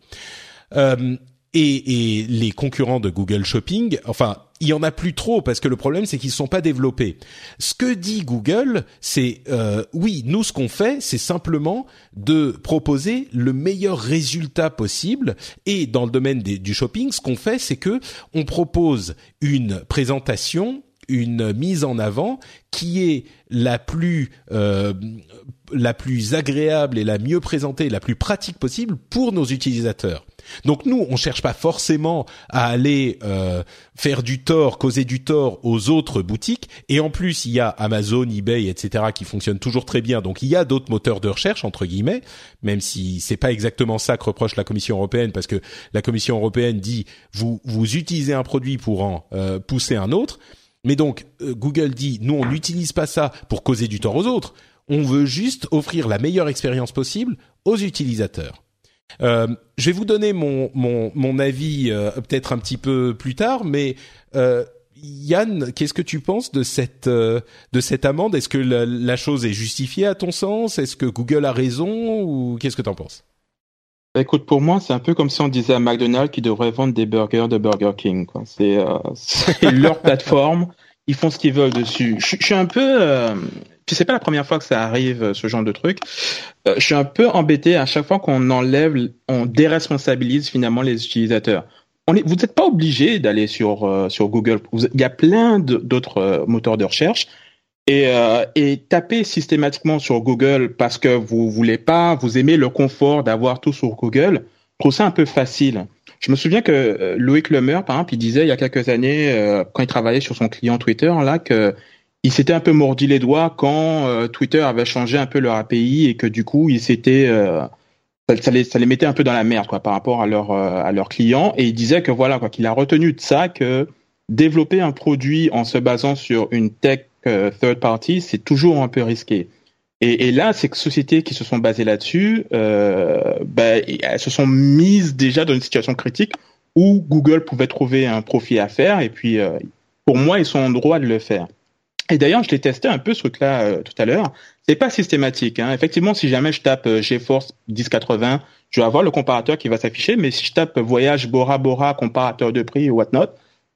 Euh, et, et, les concurrents de Google Shopping, enfin, il y en a plus trop parce que le problème c'est qu'ils ne sont pas développés. Ce que dit Google, c'est euh, oui, nous ce qu'on fait, c'est simplement de proposer le meilleur résultat possible. Et dans le domaine du shopping, ce qu'on fait, c'est que on propose une présentation une mise en avant qui est la plus euh, la plus agréable et la mieux présentée, la plus pratique possible pour nos utilisateurs. Donc nous, on cherche pas forcément à aller euh, faire du tort, causer du tort aux autres boutiques. Et en plus, il y a Amazon, eBay, etc. qui fonctionnent toujours très bien. Donc il y a d'autres moteurs de recherche entre guillemets, même si c'est pas exactement ça que reproche la Commission européenne, parce que la Commission européenne dit vous vous utilisez un produit pour en euh, pousser un autre. Mais donc euh, Google dit nous on n'utilise pas ça pour causer du tort aux autres. On veut juste offrir la meilleure expérience possible aux utilisateurs. Euh, je vais vous donner mon mon, mon avis euh, peut-être un petit peu plus tard, mais Yann, qu'est-ce que tu penses de cette de cette amende? Est-ce que la, la, chose est justifiée à ton sens? Est-ce que Google a raison ou qu'est-ce que tu en penses? Bah, Écoute, pour moi, c'est un peu comme si on disait à McDonald's qu'ils devraient vendre des burgers de Burger King. C'est euh, [laughs] leur plateforme, ils font ce qu'ils veulent dessus. Je, je suis un peu puis c'est pas la première fois que ça arrive, euh, ce genre de truc. Euh, je suis un peu embêté à chaque fois qu'on enlève, on déresponsabilise finalement les utilisateurs. On est, vous n'êtes pas obligé d'aller sur euh, sur Google. il y a plein d'autres moteurs de recherche. Et, et taper systématiquement sur Google parce que vous voulez pas, vous aimez le confort d'avoir tout sur Google, je trouve ça un peu facile. Je me souviens que Loïc Lemeur, par exemple, il disait il y a quelques années, quand il travaillait sur son client Twitter, là, que il s'était un peu mordi les doigts quand euh, Twitter avait changé un peu leur API et que du coup, il s'était euh, ça, les, ça, les, mettait un peu dans la merde quoi par rapport à leur euh, à leurs clients et il disait que voilà quoi qu'il a retenu de ça que développer un produit en se basant sur une tech third party c'est toujours un peu risqué et, là ces sociétés qui se sont basées là-dessus ben, elles se sont mises déjà dans une situation critique où Google pouvait trouver un profit à faire et puis pour moi ils sont en droit de le faire et d'ailleurs, je l'ai testé un peu ce truc-là euh, tout à l'heure. C'est pas systématique. Hein. Effectivement, si jamais je tape euh, GeForce 1080, je vais avoir le comparateur qui va s'afficher. Mais si je tape Voyage Bora Bora comparateur de prix ou whatnot,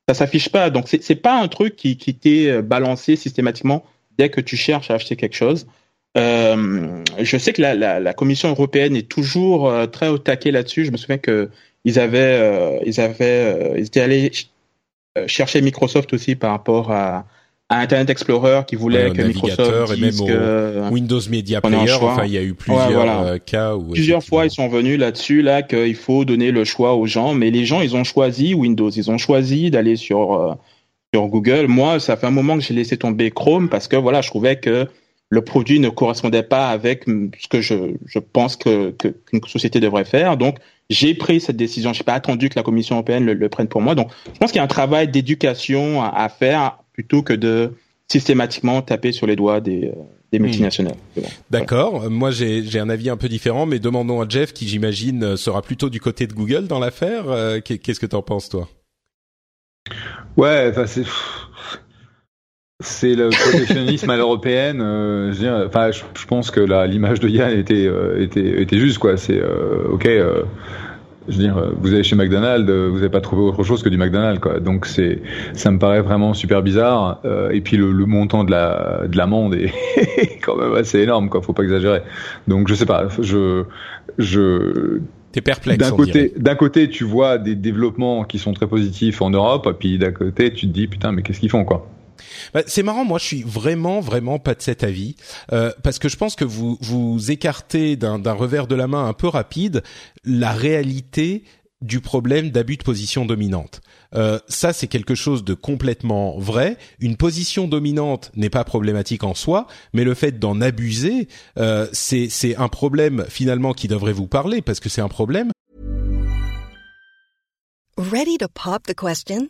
ça s'affiche pas. Donc c'est c'est pas un truc qui qui t'est euh, balancé systématiquement dès que tu cherches à acheter quelque chose. Euh, je sais que la, la, la, Commission européenne est toujours euh, très au taquet là-dessus. Je me souviens que ils avaient ils avaient ils étaient allés chercher Microsoft aussi par rapport à Internet Explorer qui voulait que Microsoft et même que Windows Media Player. Enfin, il y a eu plusieurs euh, cas où plusieurs fois ils sont venus là-dessus là qu'il faut donner le choix aux gens, mais les gens ils ont choisi Windows, ils ont choisi d'aller sur euh, sur Google. Moi, ça fait un moment que j'ai laissé tomber Chrome parce que voilà, je trouvais que le produit ne correspondait pas avec ce que je, je pense que qu'une société devrait faire. Donc, j'ai pris cette décision. Je n'ai pas attendu que la Commission européenne le, prenne pour moi. Donc, je pense qu'il y a un travail d'éducation à, faire plutôt que de systématiquement taper sur les doigts des, euh, des hmm. multinationales. D'accord. Moi, j'ai un avis un peu différent, mais demandons à Jeff, qui j'imagine sera plutôt du côté de Google dans l'affaire. Euh, qu'est-ce que tu en penses, toi? Ouais, enfin c'est c'est le protectionnisme à l'européenne. Euh, enfin, je, pense que l'image de Yann était, était, était juste quoi. C'est ok je veux dire, vous allez chez McDonald's, vous n'avez pas trouvé autre chose que du McDonald's, quoi. Donc c'est, ça me paraît vraiment super bizarre. Euh, et puis le, le, montant de la de l'amende est [laughs] quand même assez énorme, quoi. Faut pas exagérer. Donc je sais pas, je je T'es perplexe. D'un côté, d'un côté, tu vois des développements qui sont très positifs en Europe, et puis d'un côté, tu te dis putain, mais qu'est-ce qu'ils font, quoi? Bah, c'est marrant, moi je suis vraiment vraiment pas de cet avis euh, parce que je pense que vous vous écartez d'un revers de la main un peu rapide la réalité du problème d'abus de position dominante. Euh, ça, c'est quelque chose de complètement vrai. Une position dominante n'est pas problématique en soi, mais le fait d'en abuser, euh, c'est un problème finalement qui devrait vous parler parce que c'est un problème. Ready to pop the question?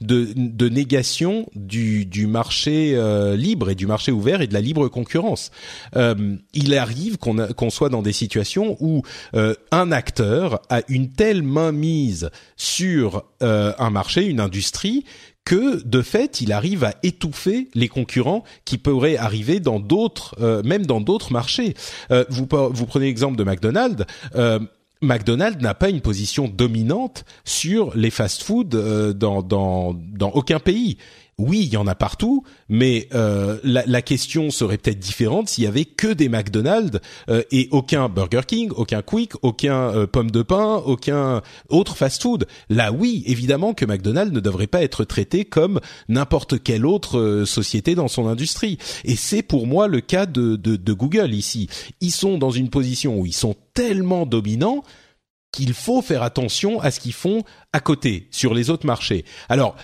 De, négation du, marché euh, libre et du marché ouvert et de la libre concurrence. Euh, il arrive qu'on soit dans des situations où euh, un acteur a une telle mainmise sur un marché, une industrie, que de fait, il arrive à étouffer les concurrents qui pourraient arriver dans d'autres, même dans d'autres marchés. Vous, prenez l'exemple de McDonald's. McDonald's n'a pas une position dominante sur les fast-food euh, dans, dans, dans aucun pays. Oui, il y en a partout, mais euh, la, la question serait peut-être différente s'il y avait que des McDonald's euh, et aucun Burger King, aucun Quick, aucun euh, pomme de pain, aucun autre fast-food. Là, oui, évidemment que McDonald's ne devrait pas être traité comme n'importe quelle autre euh, société dans son industrie. Et c'est pour moi le cas de, de, de Google ici. Ils sont dans une position où ils sont tellement dominants qu'il faut faire attention à ce qu'ils font à côté sur les autres marchés. Alors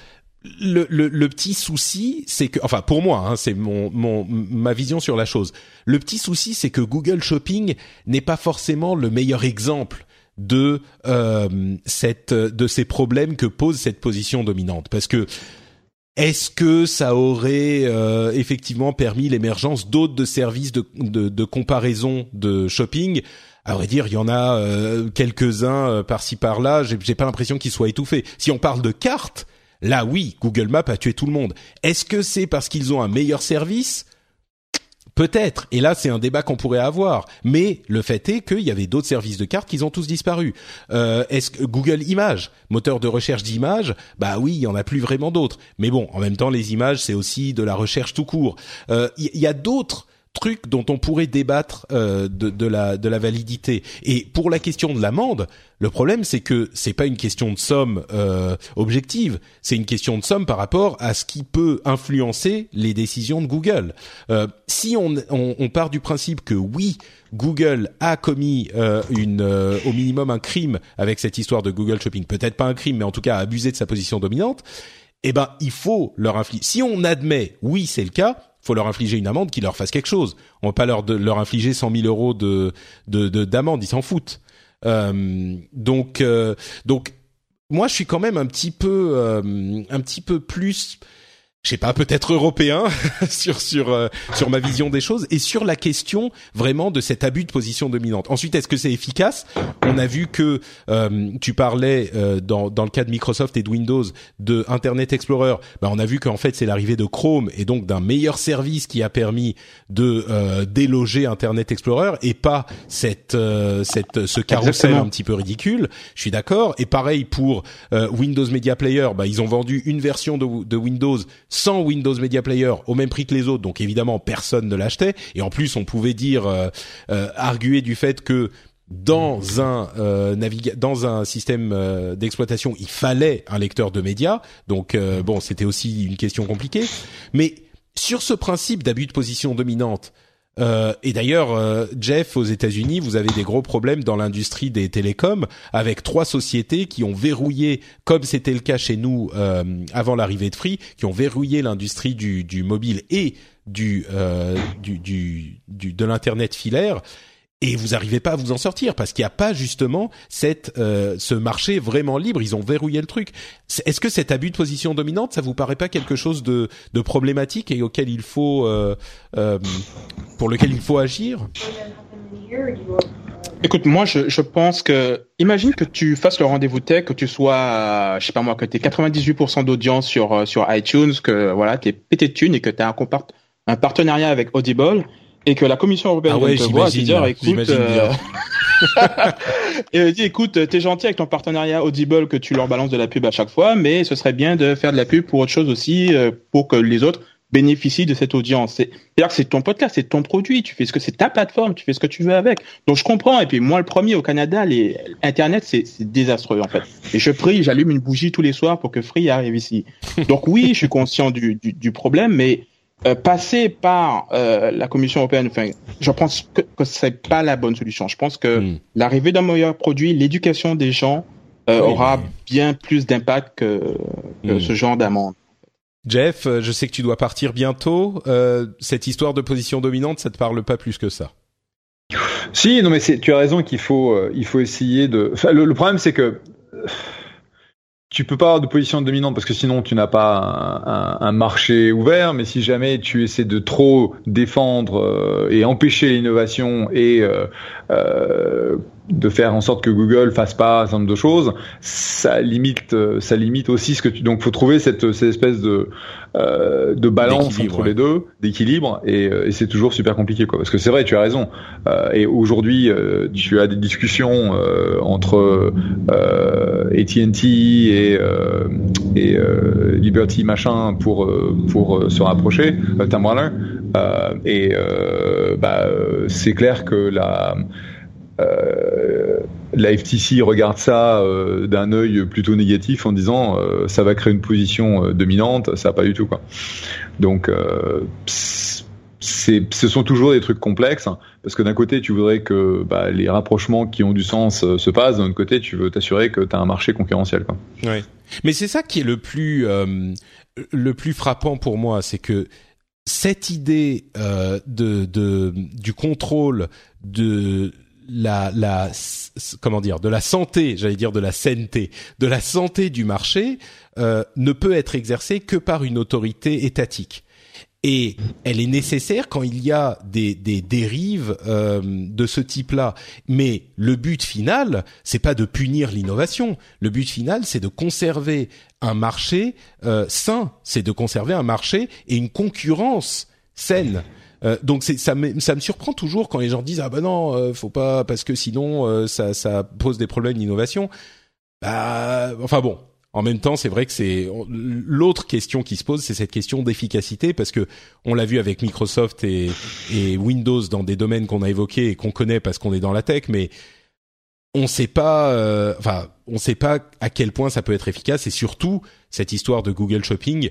le, petit souci, c'est que, enfin pour moi, hein, c'est mon, ma vision sur la chose. Le petit souci, c'est que Google Shopping n'est pas forcément le meilleur exemple de euh, cette de ces problèmes que pose cette position dominante, parce que est-ce que ça aurait euh, effectivement permis l'émergence d'autres de services de, de, comparaison de shopping? À vrai dire, il y en a euh, quelques-uns par-ci par-là. J'ai pas l'impression qu'ils soient étouffés. Si on parle de cartes, là oui, Google Maps a tué tout le monde. Est-ce que c'est parce qu'ils ont un meilleur service? Peut-être. Et là, c'est un débat qu'on pourrait avoir. Mais le fait est qu'il y avait d'autres services de cartes qui ont tous disparu. Euh, Est-ce que Google Images, moteur de recherche d'images, bah oui, il y en a plus vraiment d'autres. Mais bon, en même temps, les images, c'est aussi de la recherche tout court. Euh, Il y, y a d'autres trucs dont on pourrait débattre euh, de, de la de la validité. Et pour la question de l'amende, le problème c'est que c'est pas une question de somme euh, objective, c'est une question de somme par rapport à ce qui peut influencer les décisions de Google. Euh, si on, on, on part du principe que oui, Google a commis euh, une euh, au minimum un crime avec cette histoire de Google Shopping, peut-être pas un crime, mais en tout cas abusé de sa position dominante. Eh ben, il faut leur infliger. Si on admet, oui, c'est le cas, faut leur infliger une amende qui leur fasse quelque chose. On va pas leur de, leur infliger 100 000 euros de de de- d'amende, ils s'en foutent. Euh, donc euh, donc moi je suis quand même un petit peu euh, un petit peu plus je sais pas, peut-être européen [laughs] sur sur euh, sur ma vision des choses et sur la question vraiment de cet abus de position dominante. Ensuite, est-ce que c'est efficace? On a vu que euh, tu parlais euh, dans dans le cas de Microsoft et de Windows de Internet Explorer. Ben, on a vu qu'en fait c'est l'arrivée de Chrome et donc d'un meilleur service qui a permis de euh, déloger Internet Explorer et pas cette euh, cette ce carrousel un petit peu ridicule. Je suis d'accord. Et pareil pour Windows Media Player, bah, ils ont vendu une version de, de Windows sans Windows Media Player au même prix que les autres. Donc évidemment, personne ne l'achetait. Et en plus, on pouvait dire euh, euh, arguer du fait que dans un euh, dans un système euh, d'exploitation, il fallait un lecteur de médias. Donc euh, bon, c'était aussi une question compliquée. Mais sur ce principe d'abus de position dominante, euh, et d'ailleurs, euh, Jeff, aux États-Unis, vous avez des gros problèmes dans l'industrie des télécoms avec trois sociétés qui ont verrouillé, comme c'était le cas chez nous euh, avant l'arrivée de Free, qui ont verrouillé l'industrie du, mobile et euh, du- de l'internet filaire. Et vous n'arrivez pas à vous en sortir parce qu'il n'y a pas justement cette euh, ce marché vraiment libre. Ils ont verrouillé le truc. Est-ce que cet abus de position dominante, ça vous paraît pas quelque chose de, de problématique et auquel il faut euh, euh, pour lequel il faut agir? Écoute, moi, je, je pense que, imagine que tu fasses le rendez-vous tech, que tu sois, je sais pas moi, que tu 98% d'audience sur, euh, sur iTunes, que voilà, t'es pété de thunes et que tu as un, un partenariat avec Audible et que la Commission européenne Ah ouais, te voir et te dire, là, [laughs] écoute, euh, et dit, écoute, t'es gentil avec ton partenariat Audible que tu leur balances de la pub à chaque fois, mais ce serait bien de faire de la pub pour autre chose aussi, euh, pour que les autres bénéficient de cette audience. C'est- C'est-à-dire que c'est ton podcast, c'est ton produit, tu fais ce que c'est ta plateforme, tu fais ce que tu veux avec. Donc je comprends. Et puis moi, le premier au Canada, les Internet, c'est c'est désastreux en fait. Et je prie, j'allume une bougie tous les soirs pour que Free arrive ici. Donc oui, je suis conscient du, du, du problème, mais euh, passer par euh, la Commission européenne, enfin, je pense que, que c'est pas la bonne solution. Je pense que Hmm. l'arrivée d'un meilleur produit, l'éducation des gens aura bien plus d'impact que, que hmm. ce genre d'amende. Jeff, je sais que tu dois partir bientôt. cette histoire de position dominante, ça te parle pas plus que ça si, non, mais tu as raison qu'il faut, euh, il faut essayer de. le, problème, c'est que tu peux pas avoir de position dominante parce que sinon tu n'as pas un, marché ouvert. Mais si jamais tu essaies de trop défendre euh, et empêcher l'innovation et euh, de faire en sorte que Google fasse pas un certain nombre de choses, ça limite, ça limite aussi ce que tu. Donc, faut trouver cette, cette espèce de euh, de balance entre les deux, d'équilibre, et, euh, et c'est toujours super compliqué, quoi. Parce que c'est vrai, tu as raison. Euh, et aujourd'hui, euh, tu as des discussions entre AT&T et, et Liberty machin pour pour se rapprocher, Tam Warner. et bah, c'est clair que la euh, la FTC regarde ça euh, d'un œil plutôt négatif en disant euh, ça va créer une position dominante, ça pas du tout quoi. Donc c'est, ce sont toujours des trucs complexes hein, parce que d'un côté tu voudrais que bah, les rapprochements qui ont du sens se passent, d'un autre côté tu veux t'assurer que tu as un marché concurrentiel quoi. Mais c'est ça qui est le plus le plus frappant pour moi, c'est que cette idée de, de du contrôle de la, la comment dire de la santé, j'allais dire de la sainteté, de la santé du marché euh, ne peut être exercée que par une autorité étatique. Et elle est nécessaire quand il y a des, des dérives euh, de ce type-là. Mais le but final, c'est pas de punir l'innovation. Le but final, c'est de conserver un marché euh, sain. C'est de conserver un marché et une concurrence saine. Euh, donc ça me, ça me surprend toujours quand les gens disent ah ben non euh, faut pas parce que sinon euh, ça, ça pose des problèmes d'innovation. Bah, enfin bon, en même temps, c'est vrai que c'est l'autre question qui se pose, c'est cette question d'efficacité parce que on l'a vu avec Microsoft et, et, Windows dans des domaines qu'on a évoqués et qu'on connaît parce qu'on est dans la tech, mais on sait pas, enfin, on sait pas à quel point ça peut être efficace et surtout cette histoire de Google Shopping,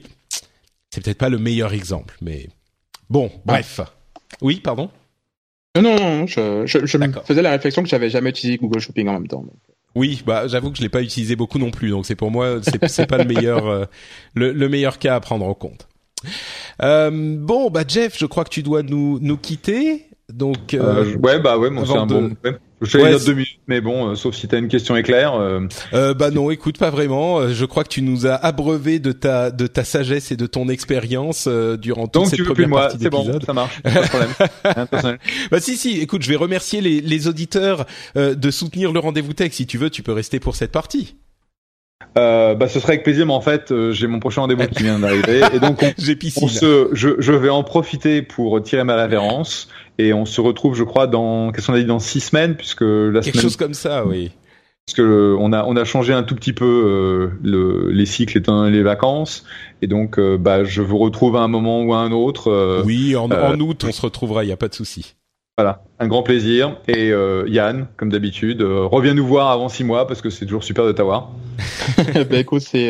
c'est peut-être pas le meilleur exemple, mais Bon, bref. Oui, pardon Non, non, je, je, je me faisais la réflexion que j'avais jamais utilisé Google Shopping en même temps. Oui, bah j'avoue que je l'ai pas utilisé beaucoup non plus, donc c'est pour moi c'est pas le meilleur euh, le, le, meilleur cas à prendre en compte. Euh, bon, bah Jeff, je crois que tu dois nous nous quitter. Donc euh, euh ouais, bah ouais, c'est un bon. Je fais ouais, deux minutes, mais bon, euh, sauf si tu as une question éclair. Euh, euh, bah non, écoute, pas vraiment. Euh, je crois que tu nous as abreuvé de ta de ta sagesse et de ton expérience durant toute cette première partie d'épisode. Bon, ça marche, pas de problème. [laughs] bah si si, écoute, je vais remercier les, les auditeurs de soutenir le rendez-vous tech. Si tu veux, tu peux rester pour cette partie. Euh, bah, ce serait avec plaisir, mais en fait, j'ai mon prochain rendez-vous qui vient d'arriver, et donc on, [laughs] on se, je, je vais en profiter pour tirer ma révérence et on se retrouve, je crois, dans qu'est-ce qu'on a dit dans six semaines, puisque la quelque chose comme ça, oui. Parce que on a on a changé un tout petit peu euh, le, les cycles étant les vacances et donc euh, bah je vous retrouve à un moment ou à un autre. Euh, oui, en, en août on se retrouvera, il y a pas de souci. Voilà, un grand plaisir. Et Yann, comme d'habitude, reviens nous voir avant six mois parce que c'est toujours super de t'avoir. [laughs] bah écoute, c'est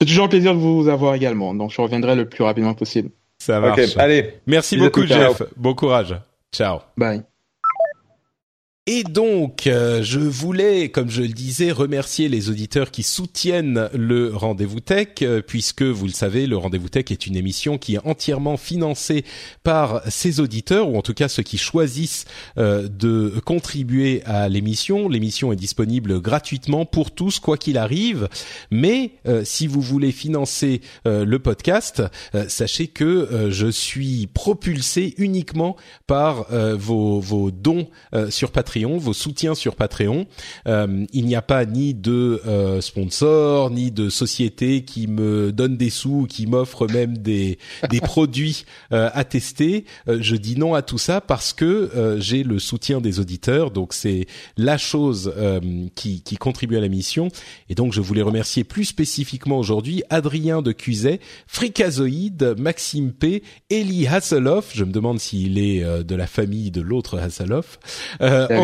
c'est toujours un plaisir de vous avoir également. Donc je reviendrai le plus rapidement possible. Ça marche. allez. Merci beaucoup, Jeff. Bon courage. Ciao. Bye. Et donc, euh, je voulais, comme je le disais, remercier les auditeurs qui soutiennent le Rendez-vous Tech, euh, puisque vous le savez, le Rendez-vous Tech est une émission qui est entièrement financée par ses auditeurs, ou en tout cas ceux qui choisissent euh, de contribuer à l'émission. L'émission est disponible gratuitement pour tous, quoi qu'il arrive. Mais si vous voulez financer le podcast, sachez que je suis propulsé uniquement par vos, vos dons sur Patreon vos soutiens sur Patreon. Euh, il n'y a pas ni de euh, sponsors, ni de sociétés qui me donnent des sous, qui m'offrent même des, [laughs] des produits euh, à tester. Euh, je dis non à tout ça parce que euh, j'ai le soutien des auditeurs, donc c'est la chose qui, qui contribue à la mission. Et donc je voulais remercier plus spécifiquement aujourd'hui Adrien de Cuzet, Fricazoïde, Maxime P, Eli Hasselhoff, je me demande s'il est de la famille de l'autre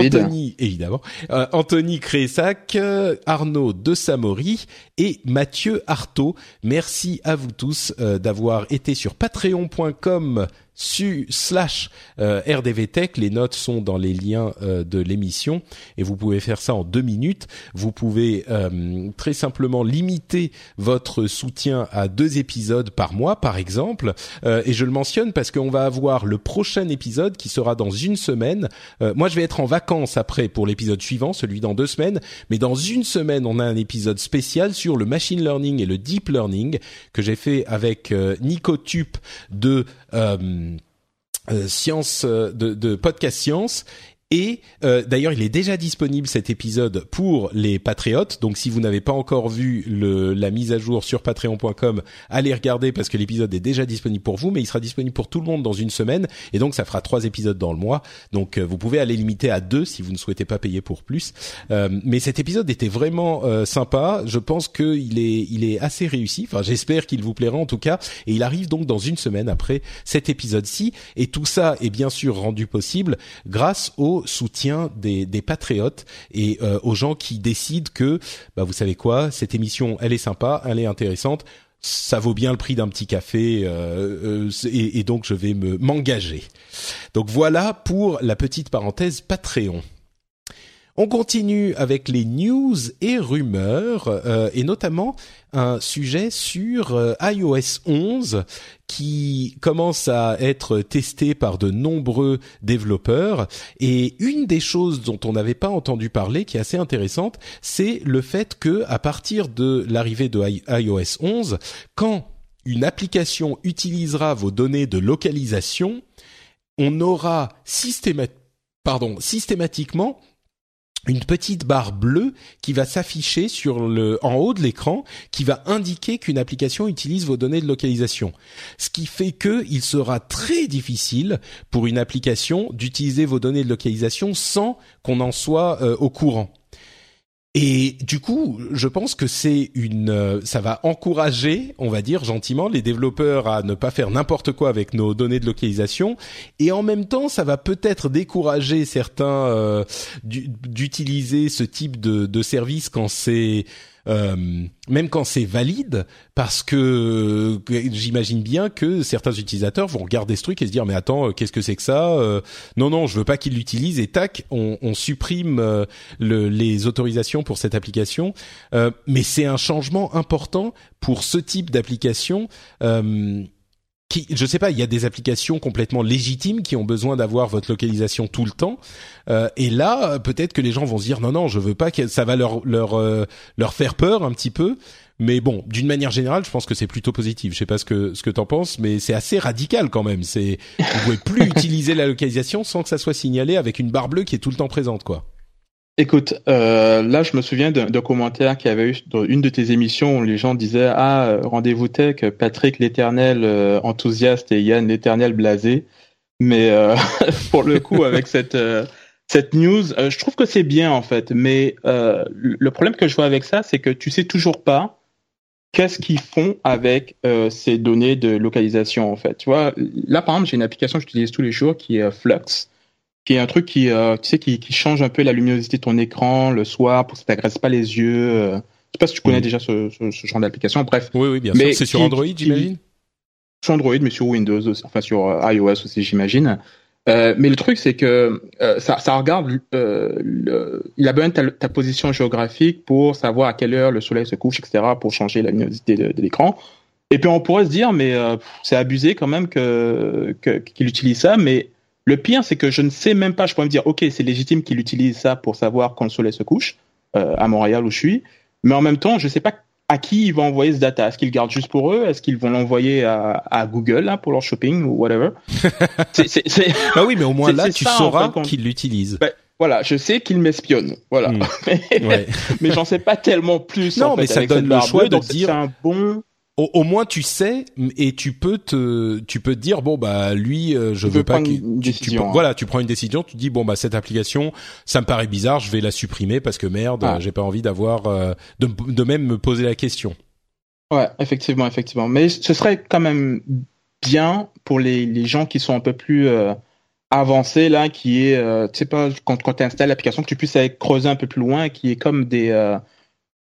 Anthony, évidemment, euh, Anthony Crésac, euh, Arnaud de Samori et Mathieu Artaud. Merci à vous tous euh, d'avoir été sur patreon.com su, slash euh, RDV Tech. Les notes sont dans les liens euh, de l'émission et vous pouvez faire ça en deux minutes. Vous pouvez euh, très simplement limiter votre soutien à deux épisodes par mois, par exemple. et je le mentionne parce qu'on va avoir le prochain épisode qui sera dans une semaine. moi, je vais être en vacances après pour l'épisode suivant, celui dans deux semaines. Mais dans une semaine, on a un épisode spécial sur le machine learning et le deep learning que j'ai fait avec Nico Tup de euh, euh, science euh, de, de podcast science et euh, d'ailleurs, il est déjà disponible cet épisode pour les patriotes. Donc, si vous n'avez pas encore vu le, la mise à jour sur patreon.com, allez regarder parce que l'épisode est déjà disponible pour vous, mais il sera disponible pour tout le monde dans une semaine. Et donc, ça fera trois épisodes dans le mois. Donc, euh, vous pouvez aller limiter à deux si vous ne souhaitez pas payer pour plus. Euh, mais cet épisode était vraiment euh, sympa. Je pense qu'il est, il est assez réussi. Enfin, j'espère qu'il vous plaira en tout cas. Et il arrive donc dans une semaine après cet épisode-ci. Et tout ça est bien sûr rendu possible grâce au soutien des, patriotes et euh, aux gens qui décident que, bah, vous savez quoi, cette émission, elle est sympa, elle est intéressante, ça vaut bien le prix d'un petit café euh, euh, et, donc je vais me m'engager. Donc voilà pour la petite parenthèse Patreon. On continue avec les news et rumeurs, et notamment un sujet sur iOS 11 qui commence à être testé par de nombreux développeurs. Et une des choses dont on n'avait pas entendu parler, qui est assez intéressante, c'est le fait que à partir de l'arrivée de iOS 11, quand une application utilisera vos données de localisation, on aura pardon, systématiquement une petite barre bleue qui va s'afficher en haut de l'écran qui va indiquer qu'une application utilise vos données de localisation. Ce qui fait que il sera très difficile pour une application d'utiliser vos données de localisation sans qu'on en soit euh, au courant. Et du coup, je pense que c'est une, euh, ça va encourager, on va dire gentiment, les développeurs à ne pas faire n'importe quoi avec nos données de localisation, et en même temps, ça va peut-être décourager certains euh, d'utiliser ce type de, de service quand c'est euh, même quand c'est valide, parce que, j'imagine bien que certains utilisateurs vont regarder ce truc et se dire mais attends, euh, qu'est-ce que c'est que ça euh, Non non, je veux pas qu'ils l'utilisent et tac, on, on supprime le, les autorisations pour cette application. mais c'est un changement important pour ce type d'application qui, je sais pas, il y a des applications complètement légitimes qui ont besoin d'avoir votre localisation tout le temps. Euh, et là, peut-être que les gens vont se dire non, non, je veux pas que ça va leur leur euh, leur faire peur un petit peu. Mais bon, d'une manière générale, je pense que c'est plutôt positif. Je sais pas ce que ce que t'en penses, mais c'est assez radical quand même. C'est vous pouvez plus [laughs] utiliser la localisation sans que ça soit signalé avec une barre bleue qui est tout le temps présente, quoi. Écoute, euh, là, je me souviens d'un commentaire qu'il y avait eu dans une de tes émissions où les gens disaient Ah, euh, rendez-vous tech, Patrick l'éternel euh, enthousiaste et Yann l'éternel blasé. Mais euh, [laughs] pour le coup, avec [laughs] cette cette news, je trouve que c'est bien en fait. Mais le problème que je vois avec ça, c'est que tu sais toujours pas qu'est-ce qu'ils font avec ces données de localisation en fait. Tu vois, là par exemple, j'ai une application que j'utilise tous les jours qui est Flux qui est un truc qui, euh, tu sais, qui, qui, change un peu la luminosité de ton écran le soir pour que ça t'agresse pas les yeux. Euh. Je sais pas si tu connais déjà ce, ce, ce, genre d'application. Bref. Oui, oui, bien sûr. C'est sur Android, j'imagine? Sur Android, mais sur Windows, aussi, enfin sur euh, iOS aussi, j'imagine. Euh, mais le truc, c'est que euh, ça, ça, regarde, euh, le, il a besoin de ta, ta, position géographique pour savoir à quelle heure le soleil se couche, etc., pour changer la luminosité de, de l'écran. Et puis on pourrait se dire, mais c'est abusé quand même que qu'il utilise ça, mais le pire, c'est que je ne sais même pas, je pourrais me dire, ok, c'est légitime qu'il utilise ça pour savoir quand le soleil se couche, euh, à Montréal où je suis, mais en même temps, je ne sais pas à qui ils vont envoyer ce data. Est-ce qu'ils le gardent juste pour eux? Est-ce qu'ils vont l'envoyer à, à, Google hein, pour leur shopping ou whatever? [laughs] C'est, Bah oui, mais au moins [laughs] là, tu sauras qu'ils l'utilisent. Ben, voilà, je sais qu'ils m'espionnent, voilà. Hmm. [laughs] mais, mais j'en sais pas tellement plus. Non, en fait, mais ça donne le choix de dire. C'est un bon au, au, moins tu sais et tu peux te tu peux te dire bon bah lui euh, je veux pas que tu, tu, hein. voilà tu prends une décision tu dis bon bah cette application ça me paraît bizarre je vais la supprimer parce que merde ah. j'ai pas envie d'avoir euh, de, de même me poser la question ouais effectivement effectivement mais ce serait quand même bien pour les, les gens qui sont un peu plus euh, avancés là qui est tu sais pas quand quand tu installes l'application que tu puisses aller creuser un peu plus loin qui est comme des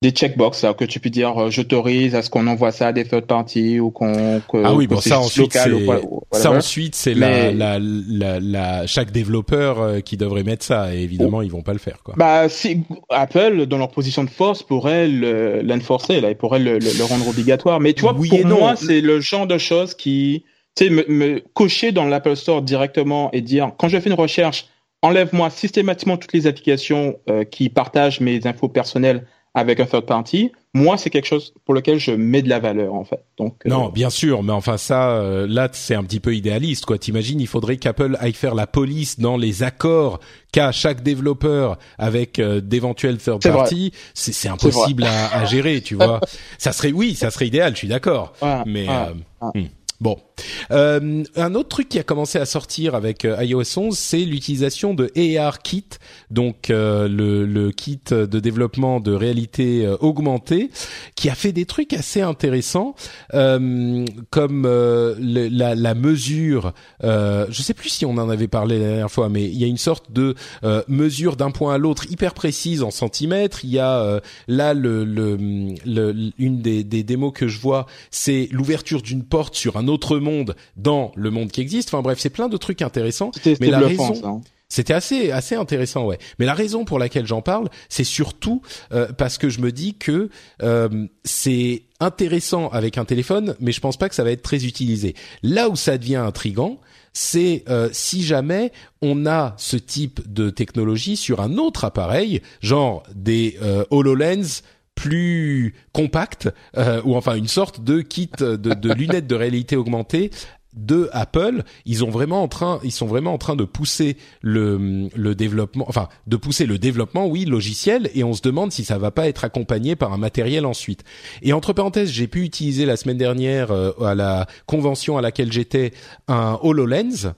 des checkbox que tu peux dire euh, j'autorise à ce qu'on envoie ça à des third parties ou qu'on ah oui bon ça ensuite c'est ça ensuite c'est la, la, la, la, chaque développeur euh, qui devrait mettre ça et évidemment ils vont pas le faire quoi. Bah si Apple dans leur position de force pourrait l'enforcer là ils pourraient le, le, rendre obligatoire. Mais tu vois pour moi c'est le genre de choses qui tu sais me, me cocher dans l'Apple Store directement et dire quand je fais une recherche enlève-moi systématiquement toutes les applications euh, qui partagent mes infos personnelles avec un third party, moi c'est quelque chose pour lequel je mets de la valeur en fait. Donc euh, non, bien sûr, mais enfin ça, euh, là c'est un petit peu idéaliste quoi. T'imagines, il faudrait qu'Apple aille faire la police dans les accords qu'a chaque développeur avec euh, d'éventuels third party. C'est impossible à, à, gérer, tu vois. ça serait oui, ça serait idéal, je suis d'accord. mais hmm. Bon, euh, un autre truc qui a commencé à sortir avec euh, iOS 11, c'est l'utilisation de ARKit, donc euh, le, kit de développement de réalité augmentée, qui a fait des trucs assez intéressants, comme la, mesure. je sais plus si on en avait parlé la dernière fois, mais il y a une sorte de mesure d'un point à l'autre hyper précise en centimètres. Il y a là le, une des, des démos que je vois, c'est l'ouverture d'une porte sur un autre monde dans le monde qui existe. Enfin bref, c'est plein de trucs intéressants. Mais la raison, hein. C'était assez assez intéressant, ouais. Mais la raison pour laquelle j'en parle, c'est surtout euh, parce que je me dis que euh, c'est intéressant avec un téléphone, mais je pense pas que ça va être très utilisé. Là où ça devient intrigant, c'est euh, si jamais on a ce type de technologie sur un autre appareil, genre des HoloLens plus compact euh, ou enfin une sorte de kit de, de [laughs] lunettes de réalité augmentée de Apple, ils ont vraiment en train, ils sont vraiment en train de pousser le, le développement, enfin de pousser le développement, oui, logiciel, et on se demande si ça va pas être accompagné par un matériel ensuite. Et entre parenthèses, j'ai pu utiliser la semaine dernière euh, à la convention à laquelle j'étais un Hololens,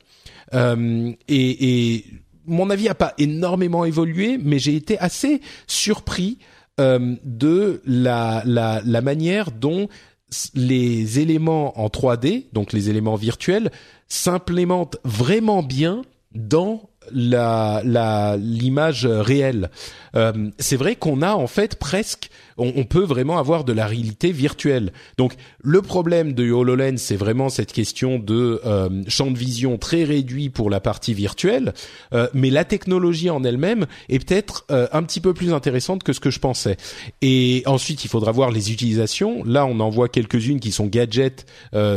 euh, et, et mon avis a pas énormément évolué, mais j'ai été assez surpris euh, de la, la, manière dont les éléments en 3D, donc les éléments virtuels, s'implémentent vraiment bien dans la l'image réelle. Euh, c'est vrai qu'on a en fait presque, on, peut vraiment avoir de la réalité virtuelle. Donc le problème de HoloLens, c'est vraiment cette question de euh, champ de vision très réduit pour la partie virtuelle, euh, mais la technologie en elle-même est peut-être un petit peu plus intéressante que ce que je pensais. Et ensuite, il faudra voir les utilisations. Là, on en voit quelques-unes qui sont gadgets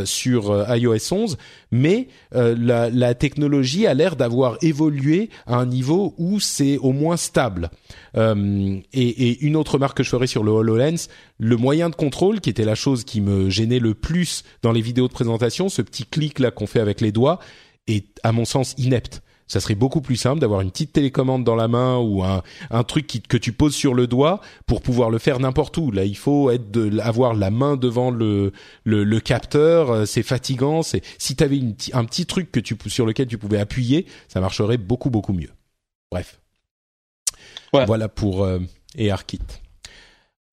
sur iOS 11, mais la, la technologie a l'air d'avoir évolué à un niveau où c'est au moins stable. Euh, et, une autre remarque que je ferai sur le HoloLens, le moyen de contrôle, qui était la chose qui me gênait le plus dans les vidéos de présentation, ce petit clic là qu'on fait avec les doigts, est à mon sens inepte ça serait beaucoup plus simple d'avoir une petite télécommande dans la main ou un, truc que tu poses sur le doigt pour pouvoir le faire n'importe où. Là, il faut être de, avoir la main devant le capteur. Euh, c'est fatigant. C'est si tu avais un petit truc que tu, sur lequel tu pouvais appuyer, ça marcherait beaucoup beaucoup mieux. Bref. Voilà pour euh, ARKit.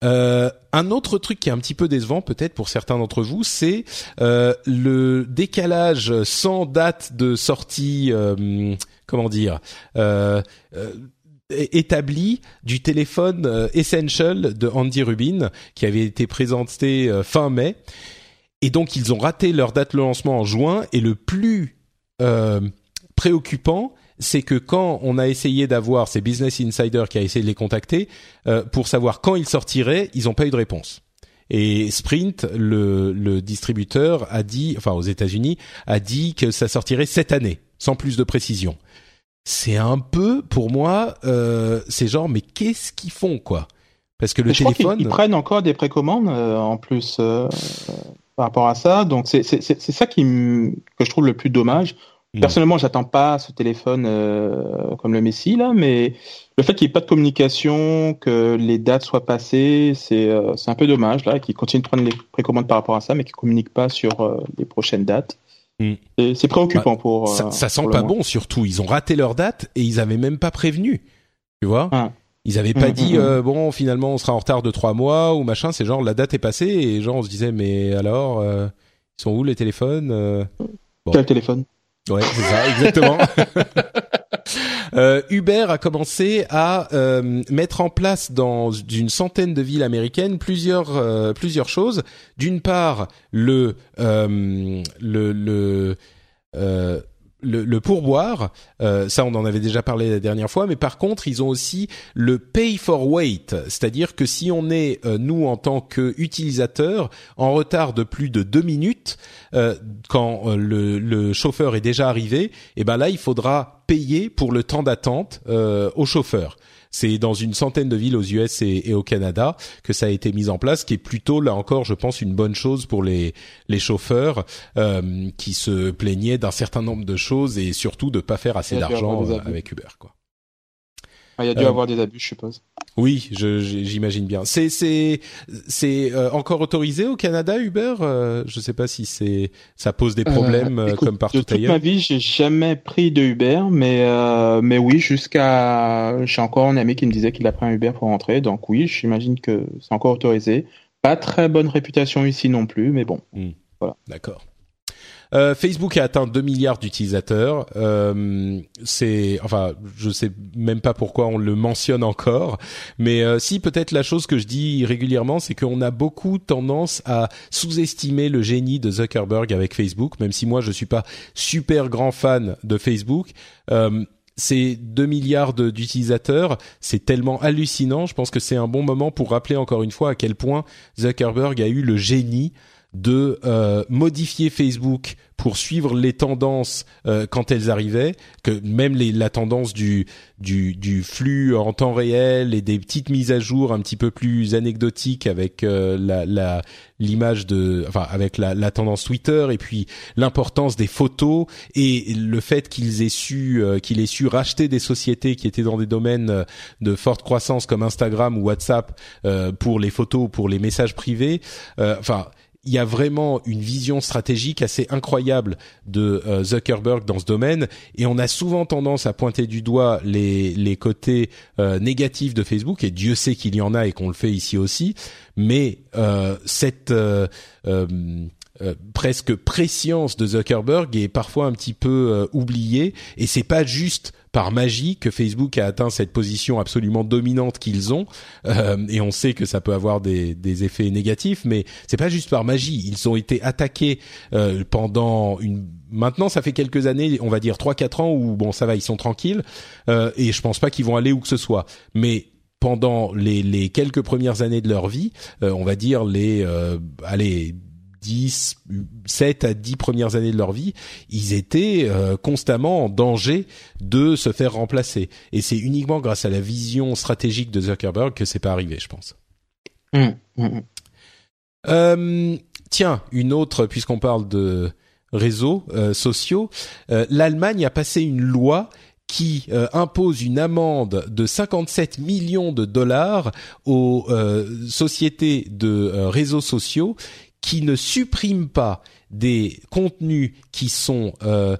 Euh, un autre truc qui est un petit peu décevant peut-être pour certains d'entre vous, c'est euh, le décalage sans date de sortie, euh, comment dire, établi du téléphone Essential de Andy Rubin qui avait été présenté fin mai. Et donc ils ont raté leur date de lancement en juin. Et le plus préoccupant, c'est que quand on a essayé d'avoir ces business insiders qui a essayé de les contacter euh, pour savoir quand ils sortiraient, ils n'ont pas eu de réponse. Et Sprint, le, le distributeur, a dit, enfin aux États-Unis, a dit que ça sortirait cette année, sans plus de précision. C'est un peu, pour moi, euh, c'est genre, mais qu'est-ce qu'ils font, quoi? Parce que le je téléphone, crois ils prennent encore des précommandes euh, en plus par rapport à ça. Donc c'est c'est c'est ça qui que je trouve le plus dommage. Mm. Personnellement, j'attends pas ce téléphone euh, comme le Messi là, mais le fait qu'il n'y ait pas de communication, que les dates soient passées, c'est euh, un peu dommage là, qu'ils continuent de prendre les précommandes par rapport à ça, mais qu'ils communiquent pas sur euh, les prochaines dates. Mm. C'est préoccupant bah, pour. ça, ça sent pas bon surtout. Ils ont raté leur date et ils avaient même pas prévenu. Tu vois. Ah. Ils avaient pas mm, dit bon finalement on sera en retard de trois mois ou machin. C'est genre la date est passée et genre on se disait mais alors ils sont où les téléphones Quel téléphone? Ouais, c'est ça, exactement. [laughs] Euh, Uber a commencé à euh, mettre en place dans une centaine de villes américaines plusieurs euh, plusieurs choses. D'une part, le le le le, pourboire, euh, ça on en avait déjà parlé la dernière fois, mais par contre ils ont aussi le pay for wait, c'est-à-dire que si on est euh, nous en tant qu'utilisateurs en retard de plus de deux minutes euh, quand le, le, chauffeur est déjà arrivé, et eh ben là il faudra payer pour le temps d'attente au chauffeur. C'est dans une centaine de villes aux US et, au Canada que ça a été mis en place, qui est plutôt là encore, je pense, une bonne chose pour les les chauffeurs euh, qui se plaignaient d'un certain nombre de choses et surtout de pas faire assez d'argent avec Uber, quoi. Ah, il y a dû euh, avoir des abus, je suppose. Oui, j'imagine bien. C'est c'est c'est euh, encore autorisé au Canada Uber. Euh, je sais pas si c'est ça pose des problèmes euh, comme partout de ailleurs. Toute ma vie, j'ai jamais pris de Uber, mais mais oui, jusqu'à j'ai encore un ami qui me disait qu'il a pris un Uber pour rentrer. Donc oui, j'imagine que c'est encore autorisé. Pas très bonne réputation ici non plus, mais bon. Hmm. Voilà. D'accord. Euh, Facebook a atteint 2 milliards d'utilisateurs. Euh, c'est, enfin, je sais même pas pourquoi on le mentionne encore, mais euh, si peut-être la chose que je dis régulièrement, c'est qu'on a beaucoup tendance à sous-estimer le génie de Zuckerberg avec Facebook, même si moi je suis pas super grand fan de Facebook. Euh, ces 2 milliards d'utilisateurs, c'est tellement hallucinant. Je pense que c'est un bon moment pour rappeler encore une fois à quel point Zuckerberg a eu le génie de euh, modifier Facebook pour suivre les tendances euh, quand elles arrivaient, que même les, la tendance du, du, du flux en temps réel et des petites mises à jour un petit peu plus anecdotiques avec euh, la l'image de, enfin avec la, la, tendance Twitter et puis l'importance des photos et le fait qu'ils aient su qu'il ait su racheter des sociétés qui étaient dans des domaines de forte croissance comme Instagram ou WhatsApp pour les photos, pour les messages privés, enfin il y a vraiment une vision stratégique assez incroyable de euh, Zuckerberg dans ce domaine. Et on a souvent tendance à pointer du doigt les, les côtés euh, négatifs de Facebook. Et Dieu sait qu'il y en a et qu'on le fait ici aussi. Mais euh, cette euh, presque préscience de Zuckerberg est parfois un petit peu oubliée. Et c'est pas juste par magie que Facebook a atteint cette position absolument dominante qu'ils ont. Euh, et on sait que ça peut avoir des, des effets négatifs mais c'est pas juste par magie. Ils ont été attaqués pendant une maintenant ça fait quelques années on va dire trois quatre ans où bon ça va ils sont tranquilles. Et je pense pas qu'ils vont aller où que ce soit. Mais pendant les, les quelques premières années de leur vie, on va dire les allez 10, 7 à 10 premières années de leur vie, ils étaient euh, constamment en danger de se faire remplacer. Et c'est uniquement grâce à la vision stratégique de Zuckerberg que c'est pas arrivé, je pense. Mmh, mmh, mmh. Euh, tiens, une autre, puisqu'on parle de réseaux euh, sociaux, l'Allemagne a passé une loi qui impose une amende de 57 millions de dollars aux sociétés de réseaux sociaux qui ne supprime pas des contenus qui sont euh,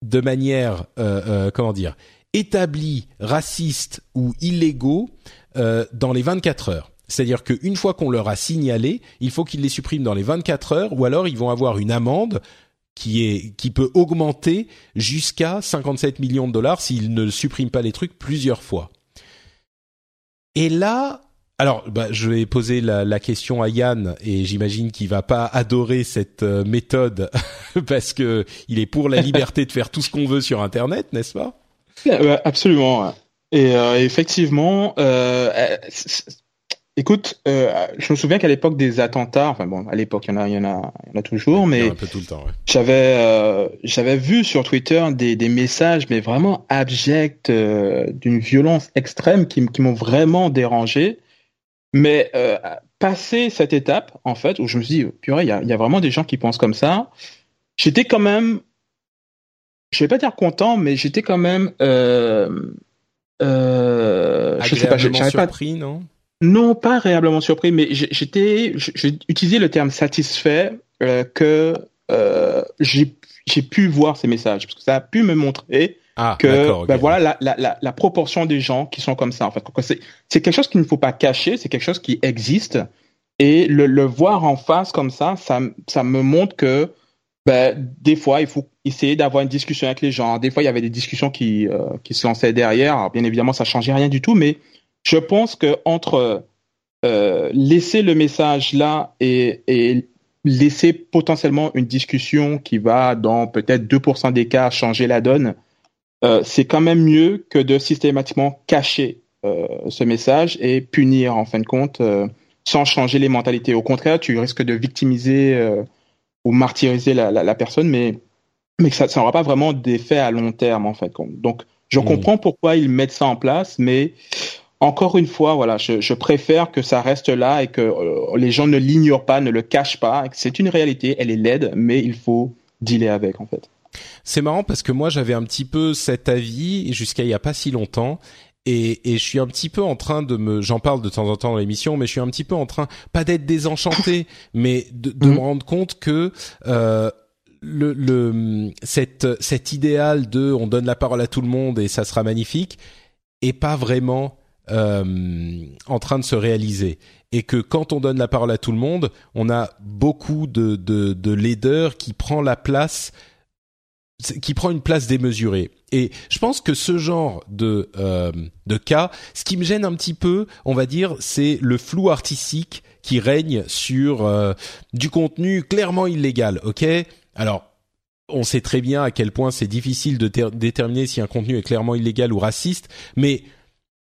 de manière euh, euh, comment dire établis racistes ou illégaux dans les 24 heures. C'est-à-dire qu'une fois qu'on leur a signalé, il faut qu'ils les suppriment dans les 24 heures, ou alors ils vont avoir une amende qui est qui peut augmenter jusqu'à 57 millions de dollars s'ils ne suppriment pas les trucs plusieurs fois. Et là, alors, bah, je vais poser la, la question à Yann et j'imagine qu'il va pas adorer cette euh, méthode [laughs] parce que il est pour la liberté de faire tout ce qu'on veut sur Internet, n'est-ce pas? Absolument. Et euh, effectivement, euh, écoute, euh, je me souviens qu'à l'époque des attentats, enfin bon, à l'époque il y en a, il y en a, il y en a toujours, mais. Ouais. J'avais, j'avais vu sur Twitter des, des messages, mais vraiment abjects, d'une violence extrême qui, qui m'ont vraiment dérangé. Mais euh, passer cette étape, en fait, où je me suis dit, purée, il y a, y a, vraiment des gens qui pensent comme ça, j'étais quand même, je vais pas dire content, mais j'étais quand même, euh, euh, je sais pas, j'avais surpris, non? Non, pas réellement surpris, mais j'étais, j'ai utilisé le terme satisfait euh, que euh, j'ai pu voir ces messages, parce que ça a pu me montrer ah, que ben voilà la, la, la, la, proportion des gens qui sont comme ça en fait c'est c'est quelque chose qu'il ne faut pas cacher c'est quelque chose qui existe et le, le voir en face comme ça ça ça me montre que ben, des fois, il faut essayer d'avoir une discussion avec les gens. Des fois, il y avait des discussions qui, euh, qui se lançaient derrière. Alors, bien évidemment, ça changeait rien du tout, mais je pense que entre euh, laisser le message là et, et, laisser potentiellement une discussion qui va, dans peut-être 2% des cas, changer la donne, euh, c'est quand même mieux que de systématiquement cacher euh, ce message et punir, en fin de compte, euh, sans changer les mentalités. Au contraire, tu risques de victimiser euh, ou martyriser la, la, la, personne, mais, mais ça n'aura pas vraiment d'effet à long terme, en fait. Donc, je mmh. comprends pourquoi ils mettent ça en place, mais encore une fois, voilà, je, je, préfère que ça reste là et que euh, les gens ne l'ignorent pas, ne le cachent pas. C'est une réalité, elle est laide, mais il faut dealer avec en fait. C'est marrant parce que moi j'avais un petit peu cet avis jusqu'à il y a pas si longtemps et, et, je suis un petit peu en train de me, j'en parle de temps en temps dans l'émission, mais je suis un petit peu en train, pas d'être désenchanté, [coughs] mais de, de mmh. me rendre compte que euh, le, le cette cet idéal de on donne la parole à tout le monde et ça sera magnifique est pas vraiment euh, en train de se réaliser et que quand on donne la parole à tout le monde, on a beaucoup de, de, de leaders qui prend la place qui prend une place démesurée. Et je pense que ce genre de euh, de cas, ce qui me gêne un petit peu, on va dire, c'est le flou artistique qui règne sur euh, du contenu clairement illégal. Ok? Alors on sait très bien à quel point c'est difficile de déterminer si un contenu est clairement illégal ou raciste, mais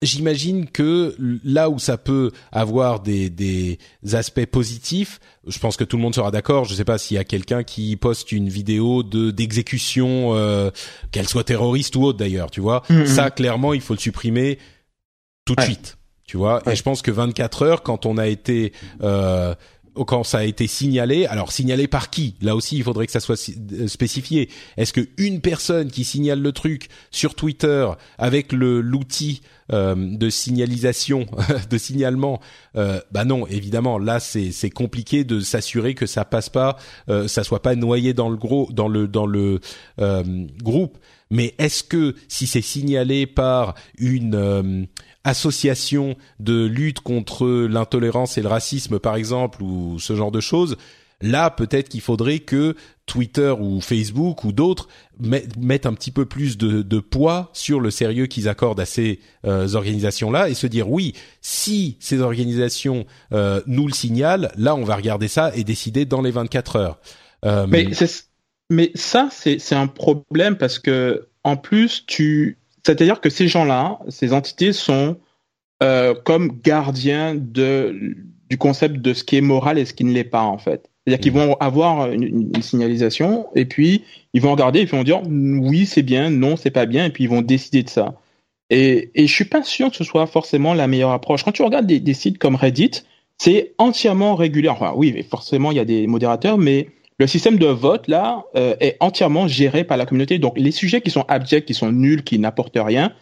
J'imagine que là où ça peut avoir des, des aspects positifs, je pense que tout le monde sera d'accord. Je ne sais pas s'il y a quelqu'un qui poste une vidéo de d'exécution, euh, qu'elle soit terroriste ou autre d'ailleurs, tu vois. Mm -hmm. Ça, clairement, il faut le supprimer tout de ouais. suite, tu vois. Ouais. Et je pense que 24 heures, quand on a été euh, quand ça a été signalé, alors signalé par qui? Là aussi, il faudrait que ça soit euh, spécifié. Est-ce que une personne qui signale le truc sur Twitter avec le l'outil euh, de signalisation, [laughs] de signalement, euh, bah non, évidemment, là c'est c'est compliqué de s'assurer que ça passe pas, euh, ça soit pas noyé dans le gros, dans le dans le euh, groupe. Mais est-ce que si c'est signalé par une euh, association de lutte contre l'intolérance et le racisme, par exemple, ou ce genre de choses, là, peut-être qu'il faudrait que Twitter ou Facebook ou d'autres mettent un petit peu plus de, de poids sur le sérieux qu'ils accordent à ces euh, organisations-là et se dire oui, si ces organisations euh, nous le signalent, là, on va regarder ça et décider dans les 24 heures. Euh, mais, mais ça, c'est un problème parce que en plus, tu c'est-à-dire que ces gens-là, ces entités sont euh, comme gardiens de, du concept de ce qui est moral et ce qui ne l'est pas, en fait. C'est-à-dire qu'ils vont avoir une, une, signalisation et puis ils vont regarder et ils vont dire oui, c'est bien, non, c'est pas bien, et puis ils vont décider de ça. Et, et je suis pas sûr que ce soit forcément la meilleure approche. Quand tu regardes des, des sites comme Reddit, c'est entièrement régulé. Enfin, oui, forcément, il y a des modérateurs, mais le système de vote là euh, est entièrement géré par la communauté. Donc les sujets qui sont abjects, qui sont nuls, qui n'apportent rien,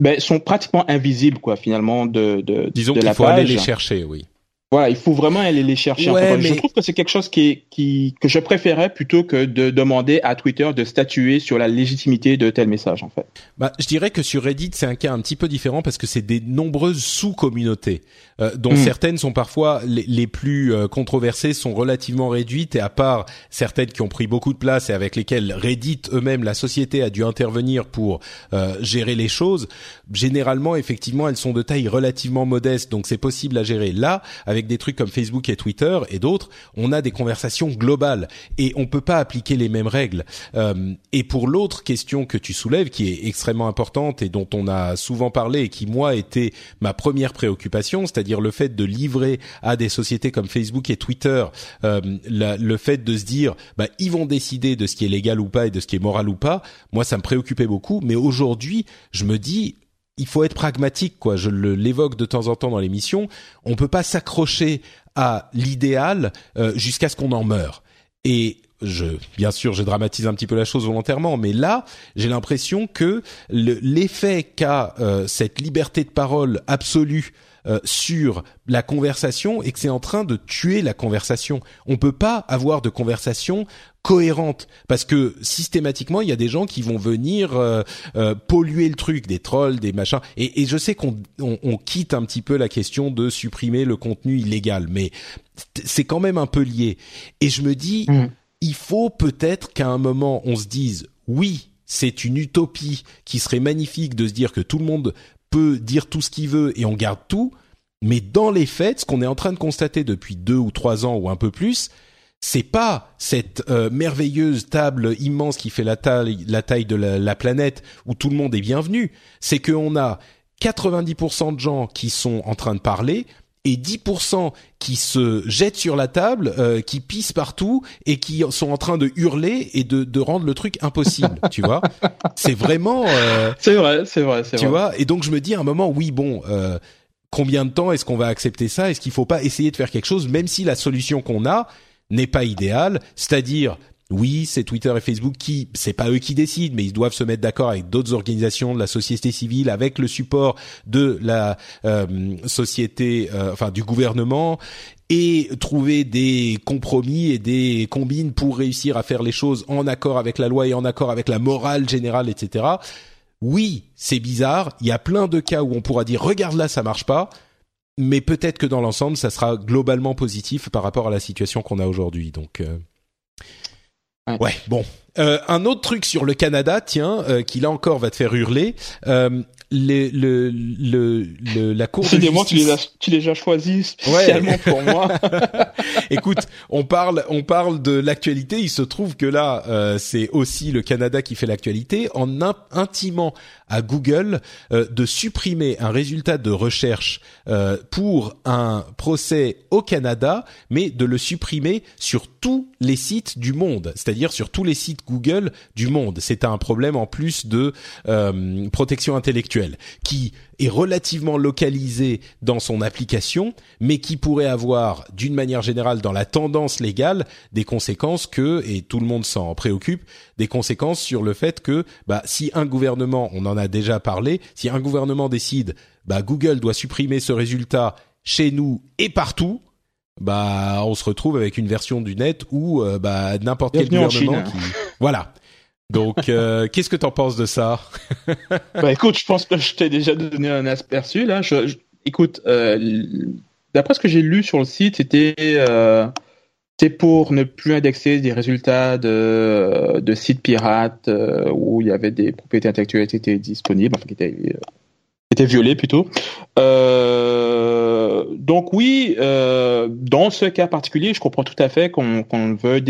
ben, sont pratiquement invisibles quoi finalement de de Disons de qu'il la faut page. aller les chercher, oui. Voilà, il faut vraiment aller les chercher. Ouais, mais... Je trouve que c'est quelque chose qui, est, qui que je préférais plutôt que de demander à Twitter de statuer sur la légitimité de tel message en fait. Bah, je dirais que sur Reddit c'est un cas un petit peu différent parce que c'est des nombreuses sous-communautés euh, dont mmh. certaines sont parfois les, les plus euh, controversées, sont relativement réduites et à part certaines qui ont pris beaucoup de place et avec lesquelles Reddit eux-mêmes, la société a dû intervenir pour euh, gérer les choses. Généralement, effectivement, elles sont de taille relativement modeste, donc c'est possible à gérer. Là, avec des trucs comme Facebook et Twitter et d'autres, on a des conversations globales et on peut pas appliquer les mêmes règles. Euh, et pour l'autre question que tu soulèves, qui est extrêmement importante et dont on a souvent parlé et qui moi était ma première préoccupation, c'est-à-dire le fait de livrer à des sociétés comme Facebook et Twitter euh, la, le fait de se dire, bah ils vont décider de ce qui est légal ou pas et de ce qui est moral ou pas. Moi, ça me préoccupait beaucoup, mais aujourd'hui, je me dis il faut être pragmatique, quoi. Je l'évoque de temps en temps dans l'émission. On peut pas s'accrocher à l'idéal euh, jusqu'à ce qu'on en meure. Et je, bien sûr, je dramatise un petit peu la chose volontairement, mais là, j'ai l'impression que l'effet qu'a euh, cette liberté de parole absolue euh, sur la conversation et que c'est en train de tuer la conversation. On peut pas avoir de conversation cohérente parce que systématiquement il y a des gens qui vont venir euh, euh, polluer le truc, des trolls, des machins. Et, et je sais qu'on on, on quitte un petit peu la question de supprimer le contenu illégal, mais c'est quand même un peu lié. Et je me dis. Mmh il faut peut-être qu'à un moment on se dise oui, c'est une utopie qui serait magnifique de se dire que tout le monde peut dire tout ce qu'il veut et on garde tout, mais dans les faits, ce qu'on est en train de constater depuis deux ou trois ans ou un peu plus, c'est pas cette euh, merveilleuse table immense qui fait la taille, la taille de la, la planète où tout le monde est bienvenu. C'est qu'on a 90% de gens qui sont en train de parler et 10% qui se jettent sur la table, euh, qui pissent partout et qui sont en train de hurler et de, de rendre le truc impossible, tu vois. C'est vraiment. Euh, c'est vrai, c'est vrai, c'est tu vrai. vois. Et donc je me dis à un moment, oui, bon, euh, combien de temps est-ce qu'on va accepter ça? Est-ce qu'il faut pas essayer de faire quelque chose, même si la solution qu'on a n'est pas idéale, c'est-à-dire oui, c'est Twitter et Facebook qui, c'est pas eux qui décident, mais ils doivent se mettre d'accord avec d'autres organisations de la société civile, avec le support de la euh, société, euh, enfin du gouvernement, et trouver des compromis et des combines pour réussir à faire les choses en accord avec la loi et en accord avec la morale générale, etc. Oui, c'est bizarre. Il y a plein de cas où on pourra dire regarde là, ça marche pas. Mais peut-être que dans l'ensemble, ça sera globalement positif par rapport à la situation qu'on a aujourd'hui. Donc, euh, Ouais. Ouais, bon. Euh, un autre truc sur le Canada, tiens, euh, qui là encore va te faire hurler. Euh, le, le, le, le- la Cour de Décidément, tu les as, justice. tu les as choisis spécialement pour moi. [laughs] [laughs] Écoute, on parle, on parle de l'actualité. Il se trouve que là, euh, c'est aussi le Canada qui fait l'actualité en in- intimant à Google euh, de supprimer un résultat de recherche euh, pour un procès au Canada, mais de le supprimer sur tous les sites du monde, c'est-à-dire sur tous les sites Google du monde. C'est un problème en plus de euh, protection intellectuelle qui est relativement localisé dans son application, mais qui pourrait avoir, d'une manière générale, dans la tendance légale, des conséquences que, et tout le monde s'en préoccupe, des conséquences sur le fait que, bah, si un gouvernement, on en a déjà parlé, si un gouvernement décide, bah, Google doit supprimer ce résultat chez nous et partout, bah, on se retrouve avec une version du net où, euh, bah, n'importe quel gouvernement qui, voilà. Donc, euh, [laughs] qu'est-ce que t'en penses de ça? [laughs] Bah écoute, je pense que je t'ai déjà donné un aperçu là. Je, je- écoute, euh, d'après ce que j'ai lu sur le site, c'était euh, pour ne plus indexer des résultats de, de sites pirates euh, où il y avait des propriétés intellectuelles qui étaient disponibles, enfin qui étaient, qui étaient violées plutôt. Donc oui, dans ce cas particulier, je comprends tout à fait qu'on qu'on veuille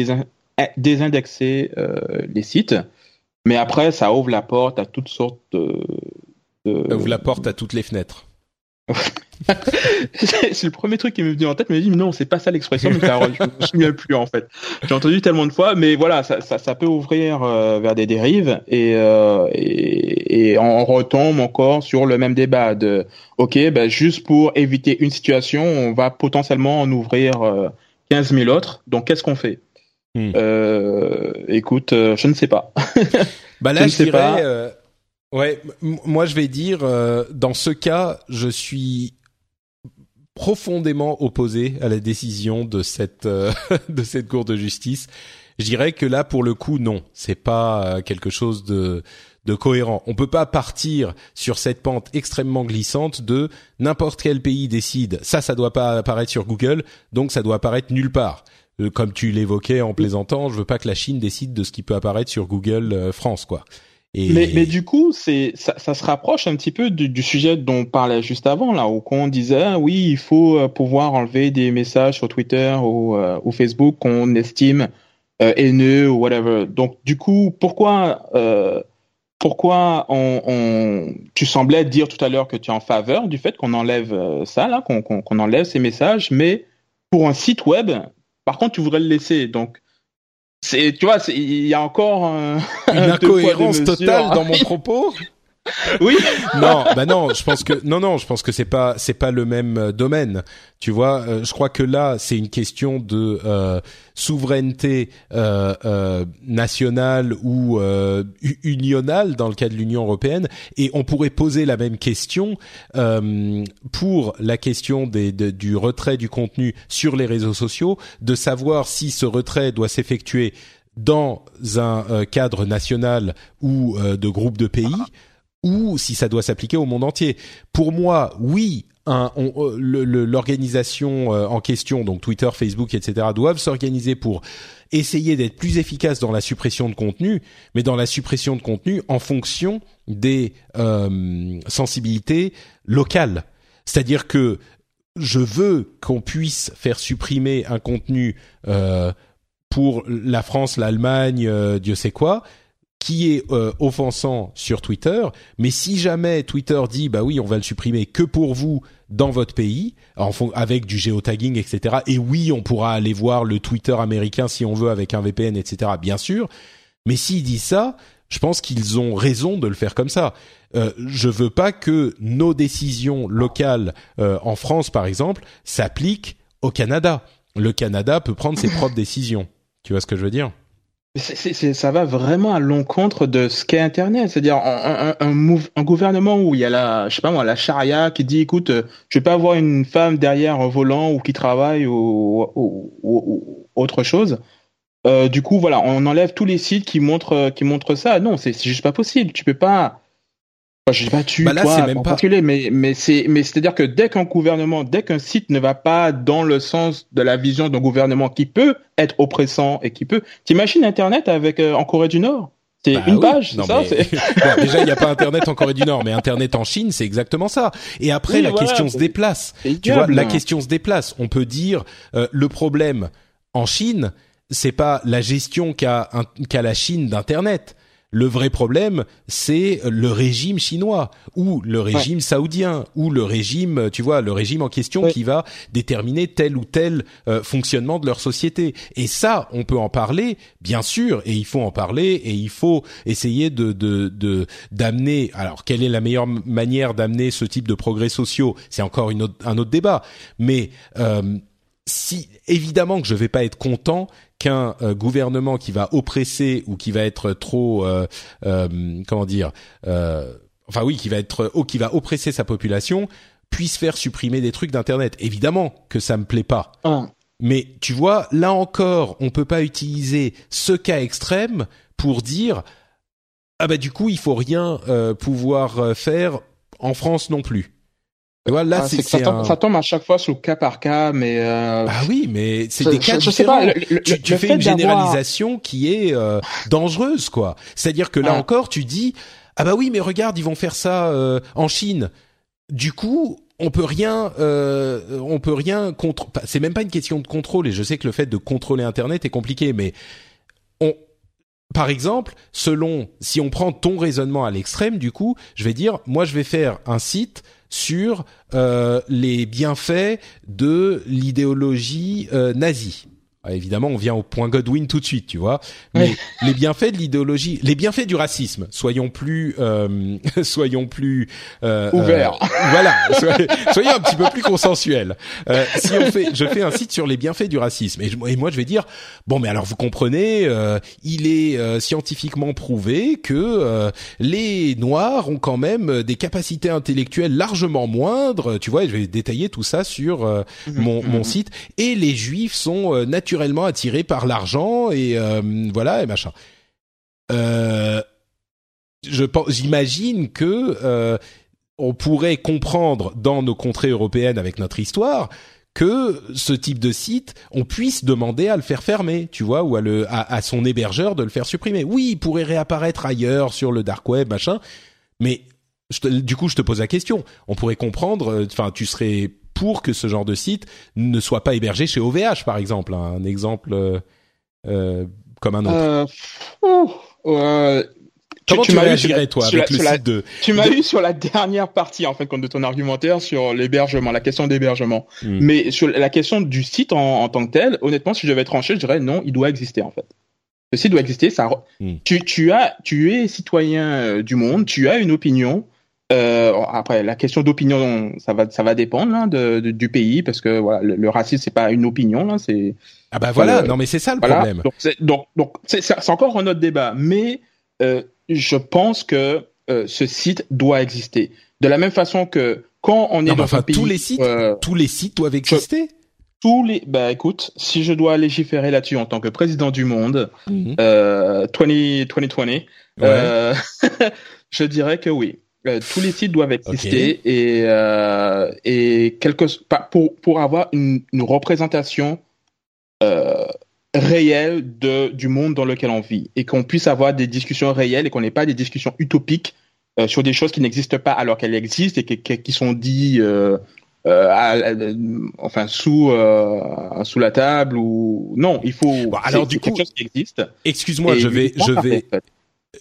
désindexer euh, les sites. Mais après, ça ouvre la porte à toutes sortes de. de- Ça ouvre la porte à toutes les fenêtres. [laughs] c'est le premier truc qui m'est venu en tête, mais je me dit non, c'est pas ça l'expression, mais ça, je me souviens plus en fait. J'ai entendu tellement de fois, mais voilà, ça, ça, ça peut ouvrir euh, vers des dérives et, euh, et, et on retombe encore sur le même débat de ok, ben juste pour éviter une situation, on va potentiellement en ouvrir euh, 15 000 autres. Donc qu'est-ce qu'on fait? Hmm. euh, Écoute, euh, je ne sais pas. [laughs] Bah Je là, ne je, sais dirais, pas. euh, ouais, moi je vais dire, euh, dans ce cas, je suis profondément opposé à la décision de cette euh, [laughs] de cette cour de justice. Je dirais que là, pour le coup, non, c'est pas euh, quelque chose de de cohérent. On peut pas partir sur cette pente extrêmement glissante de n'importe quel pays décide ça, ça doit pas apparaître sur Google, donc ça doit apparaître nulle part. Euh, Comme tu l'évoquais en plaisantant, je veux pas que la Chine décide de ce qui peut apparaître sur Google euh, France, quoi. Mais, du coup, c'est ça, se rapproche un petit peu du, sujet dont on parlait juste avant, là, où on disait ah oui, il faut euh, pouvoir enlever des messages sur Twitter ou, Facebook qu'on estime euh, haineux ou whatever. Donc, du coup, pourquoi pourquoi tu semblais dire tout à l'heure que tu es en faveur du fait qu'on enlève ça là, qu'on enlève ces messages, mais pour un site web, par contre, tu voudrais le laisser. Donc c'est, tu vois, c'est- il y a encore un, [laughs] une incohérence totale dans mon [laughs] propos. [laughs] Oui. non, bah non, je pense que non, non, je pense que c'est pas c'est pas le même euh, domaine. Tu vois, euh, je crois que là c'est une question de euh, souveraineté euh, euh, nationale ou unionale dans le cas de l'Union européenne, et on pourrait poser la même question pour la question des, de- du retrait du contenu sur les réseaux sociaux, de savoir si ce retrait doit s'effectuer dans un cadre national ou de groupe de pays ou si ça doit s'appliquer au monde entier. Pour moi, oui, l'organisation en question, donc Twitter, Facebook, etc., doivent s'organiser pour essayer d'être plus efficaces dans la suppression de contenu, mais dans la suppression de contenu en fonction des sensibilités locales. C'est-à-dire que je veux qu'on puisse faire supprimer un contenu euh, pour la France, l'Allemagne, euh, Dieu sait quoi, qui est euh, offensant sur Twitter, mais si jamais Twitter dit bah oui on va le supprimer que pour vous dans votre pays, en avec du géotagging etc. Et oui on pourra aller voir le Twitter américain si on veut avec un VPN etc. Bien sûr, mais s'ils disent ça, je pense qu'ils ont raison de le faire comme ça. Euh, je veux pas que nos décisions locales euh, en France, par exemple, s'appliquent au Canada. Le Canada peut prendre ses propres décisions. Tu vois ce que je veux dire? C'est, ça va vraiment à l'encontre de ce qu'est Internet, c'est-à-dire un, un, un, gouvernement où il y a la, je sais pas moi, la charia qui dit, écoute, euh, je vais pas avoir une femme derrière un volant ou qui travaille ou, ou, autre chose. Euh, du coup, voilà, on enlève tous les sites qui montrent qui montrent ça. Non, c'est, c'est juste pas possible. Tu peux pas je pas tu, bah là, toi, même pas... mais mais c'est mais c'est-à-dire que dès qu'un gouvernement, dès qu'un site ne va pas dans le sens de la vision d'un gouvernement qui peut être oppressant et qui peut, t'imagines Internet avec euh, en Corée du Nord? C'est bah une page, c'est [laughs] ça Déjà, il n'y a pas Internet en Corée du Nord, mais Internet en Chine, c'est exactement ça. Et après, la question se déplace. Tu vois, la question se déplace. On peut dire euh, le problème en Chine, c'est pas la gestion qu'a qu'a la Chine d'Internet le vrai problème, c'est le régime chinois ou le régime saoudien ou le régime, tu vois, le régime en question qui va déterminer tel ou tel euh, fonctionnement de leur société. Et ça, on peut en parler, bien sûr, et il faut en parler et il faut essayer de de d'amener. alors, quelle est la meilleure manière d'amener ce type de progrès sociaux? C'est encore une un autre débat, mais euh, si évidemment que je vais pas être content qu'un euh, gouvernement qui va oppresser ou qui va être trop euh, euh, comment dire enfin oui qui va être oh, qui va oppresser sa population puisse faire supprimer des trucs d'internet. Évidemment que ça me plaît pas. Mais tu vois là encore on peut pas utiliser ce cas extrême pour dire ah bah du coup il faut rien pouvoir faire en France non plus là, ah, c'est ça, tombe, ça, tombe à chaque fois sur cas par cas, mais. Euh... Ah oui, mais c'est des cas je, différents. Sais pas, tu, tu fais une généralisation qui est euh, dangereuse, quoi. C'est-à-dire que là ah. encore, tu dis ah bah oui, mais regarde, ils vont faire ça euh, en Chine. Du coup, on peut rien, euh, on peut rien contre. C'est même pas une question de contrôle. Et je sais que le fait de contrôler Internet est compliqué, mais on, par exemple, selon si on prend ton raisonnement à l'extrême, du coup, je vais dire, moi, je vais faire un site sur euh, les bienfaits de l'idéologie euh, nazie. Ah, évidemment, on vient au point Godwin tout de suite, tu vois. Mais [laughs] les bienfaits de l'idéologie, les bienfaits du racisme, soyons plus, euh, [laughs] soyons plus euh, ouverts. Euh, voilà, soyez, un petit peu plus consensuels. Euh, si on fait, je fais un site sur les bienfaits du racisme, et, et moi je vais dire, bon, mais alors vous comprenez, euh, il est euh, scientifiquement prouvé que les Noirs ont quand même des capacités intellectuelles largement moindres, tu vois. Et je vais détailler tout ça sur mmh, mon, mon mmh. site, et les Juifs sont naturellement naturellement attiré par l'argent et euh, voilà et machin. Euh, je pense, j'imagine que euh, on pourrait comprendre dans nos contrées européennes avec notre histoire que ce type de site, on puisse demander à le faire fermer, tu vois, ou à, son hébergeur de le faire supprimer. Oui, il pourrait réapparaître ailleurs sur le dark web, machin, mais du coup, je te pose la question. On pourrait comprendre. Enfin, tu serais pour que ce genre de site ne soit pas hébergé chez OVH, par exemple. Hein, un exemple euh, euh, comme un autre. Euh, Comment tu, réagirais toi avec le site de Tu m'as eu sur la dernière partie en fait de ton argumentaire sur l'hébergement, la question d'hébergement. Hmm. Mais sur la question du site en, tant que tel, honnêtement, si je devais trancher, je dirais non, il doit exister en fait. Le site doit exister. Ça, hmm. tu, tu as, tu es citoyen du monde, tu as une opinion. Euh, après, la question d'opinion, ça va, ça va dépendre hein, de, du pays parce que voilà, le, racisme c'est pas une opinion là, c'est. Ah bah voilà, non mais c'est ça le problème. Donc c'est donc donc c'est encore un autre débat, mais euh, je pense que euh, ce site doit exister de la même façon que quand on est dans un pays, tous les sites, euh, tous les sites doivent exister. tous les, bah écoute, si je dois légiférer là-dessus en tant que président du monde, mm 20, 2020, je dirais que oui. Euh, tous les sites doivent exister et euh, et quelque pour pour avoir une, une représentation euh, réelle de du monde dans lequel on vit et qu'on puisse avoir des discussions réelles et qu'on n'ait pas des discussions utopiques euh, sur des choses qui n'existent pas alors qu'elles existent et qui, qui sont dites euh, euh, enfin sous euh, sous la table ou non il faut bon, alors du coup quelque chose qui existe. Excuse-moi je vais je vais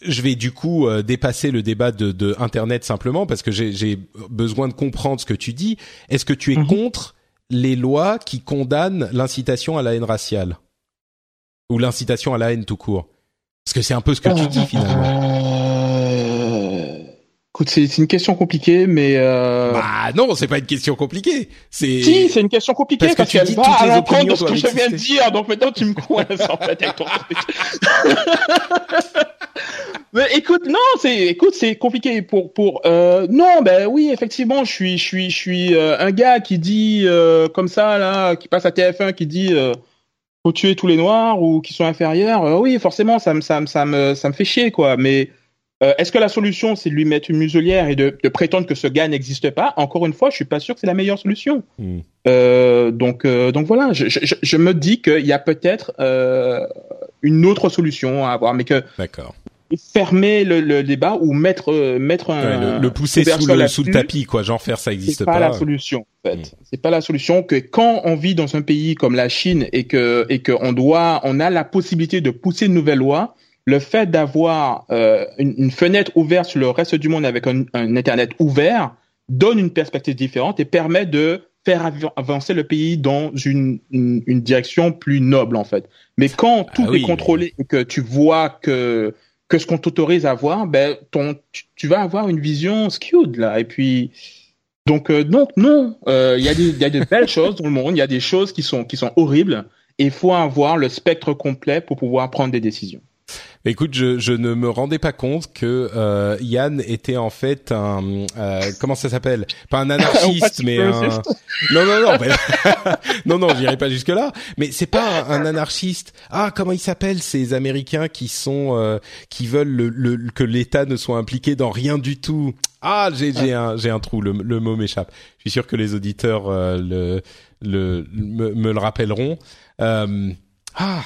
je vais du coup euh, dépasser le débat de, de, Internet simplement parce que j'ai besoin de comprendre ce que tu dis. Est-ce que tu es -hmm. contre les lois qui condamnent l'incitation à la haine raciale ou l'incitation à la haine tout court? Parce que c'est un peu ce que tu dis finalement. Écoute, c'est une question compliquée, mais euh... bah non, c'est pas une question compliquée. C'est si, c'est une question compliquée parce, parce que tu dis à l'encontre de ce que je viens de dire. Donc maintenant, tu me coinces en fait avec ton truc. [laughs] mais écoute, non, c'est écoute, c'est compliqué pour pour euh, non, ben oui, effectivement, je suis je suis je suis euh, un gars qui dit euh, comme ça là, qui passe à TF1, qui dit euh, faut tuer tous les noirs ou qui sont inférieurs. Euh, oui, forcément, ça me ça me ça me ça me fait chier quoi, mais euh, Est-ce que la solution, c'est de lui mettre une muselière et de, de prétendre que ce gars n'existe pas? Encore une fois, je suis pas sûr que c'est la meilleure solution. Mm. Euh, donc, euh, donc voilà, je, je, je me dis qu'il y a peut-être une autre solution à avoir, mais que d'accord. fermer le, le, débat ou mettre mettre un ouais, le, le, pousser sous le, sous le tapis, quoi. Genre faire ça existe pas. pas la solution. En fait, mm. c'est pas la solution que quand on vit dans un pays comme la Chine et que et que on doit, on a la possibilité de pousser une nouvelle loi le fait d'avoir euh, une, une, fenêtre ouverte sur le reste du monde avec un, un, Internet ouvert donne une perspective différente et permet de faire av avancer le pays dans une, une, une, direction plus noble en fait. Mais quand tout ah oui, est contrôlé et que tu vois que que ce qu'on t'autorise à voir, ben ton tu, tu, vas avoir une vision skewed là. Et puis donc euh, donc non, il euh, y a des il y a de belles [laughs] choses dans le monde, il y a des choses qui sont qui sont horribles. Et il faut avoir le spectre complet pour pouvoir prendre des décisions. Écoute, je, je, ne me rendais pas compte que euh, Yann était en fait un euh, comment ça s'appelle? Pas un anarchiste, [laughs] mais un [laughs] non non non [laughs] non non, j'irai pas jusque là. Mais c'est pas un, un, anarchiste. Ah, comment ils s'appellent ces Américains qui sont euh, qui veulent le, le, que l'État ne soit impliqué dans rien du tout? Ah, j'ai j'ai un j'ai un trou. Le, le mot m'échappe. Je suis sûr que les auditeurs euh, le le me, me le rappelleront. ah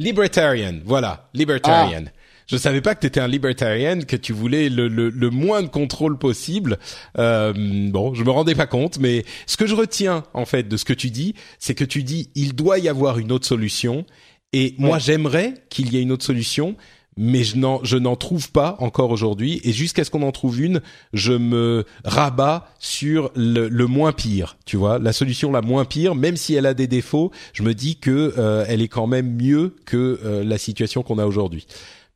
Libertarian, voilà, libertarian. Ah. Je savais pas que tu étais un libertarian, que tu voulais le, le, le moins de contrôle possible. Euh, bon, je me rendais pas compte, mais ce que je retiens en fait de ce que tu dis, c'est que tu dis il doit y avoir une autre solution. Et moi, j'aimerais qu'il y ait une autre solution, mais je n'en je n'en trouve pas encore aujourd'hui et jusqu'à ce qu'on en trouve une, je me rabats sur le, le, moins pire, tu vois, la solution la moins pire, même si elle a des défauts, je me dis que euh, elle est quand même mieux que euh, la situation qu'on a aujourd'hui.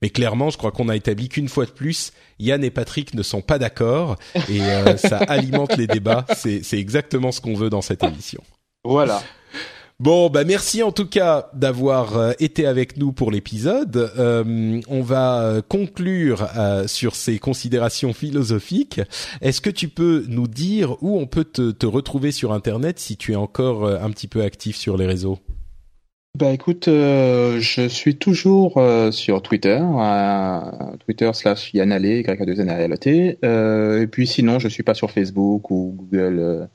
Mais clairement, je crois qu'on a établi qu'une fois de plus, Yann et Patrick ne sont pas d'accord et euh, ça [laughs] alimente les débats. C'est c'est exactement ce qu'on veut dans cette émission. Voilà. Bon, bah merci en tout cas d'avoir euh, été avec nous pour l'épisode. Euh, on va euh, conclure sur ces considérations philosophiques. Est-ce que tu peux nous dire où on peut te, retrouver sur Internet si tu es encore un petit peu actif sur les réseaux? Bah écoute, je suis toujours sur Twitter, Twitter slash Yanale, y a 2 n et puis sinon je suis pas sur Facebook ou Google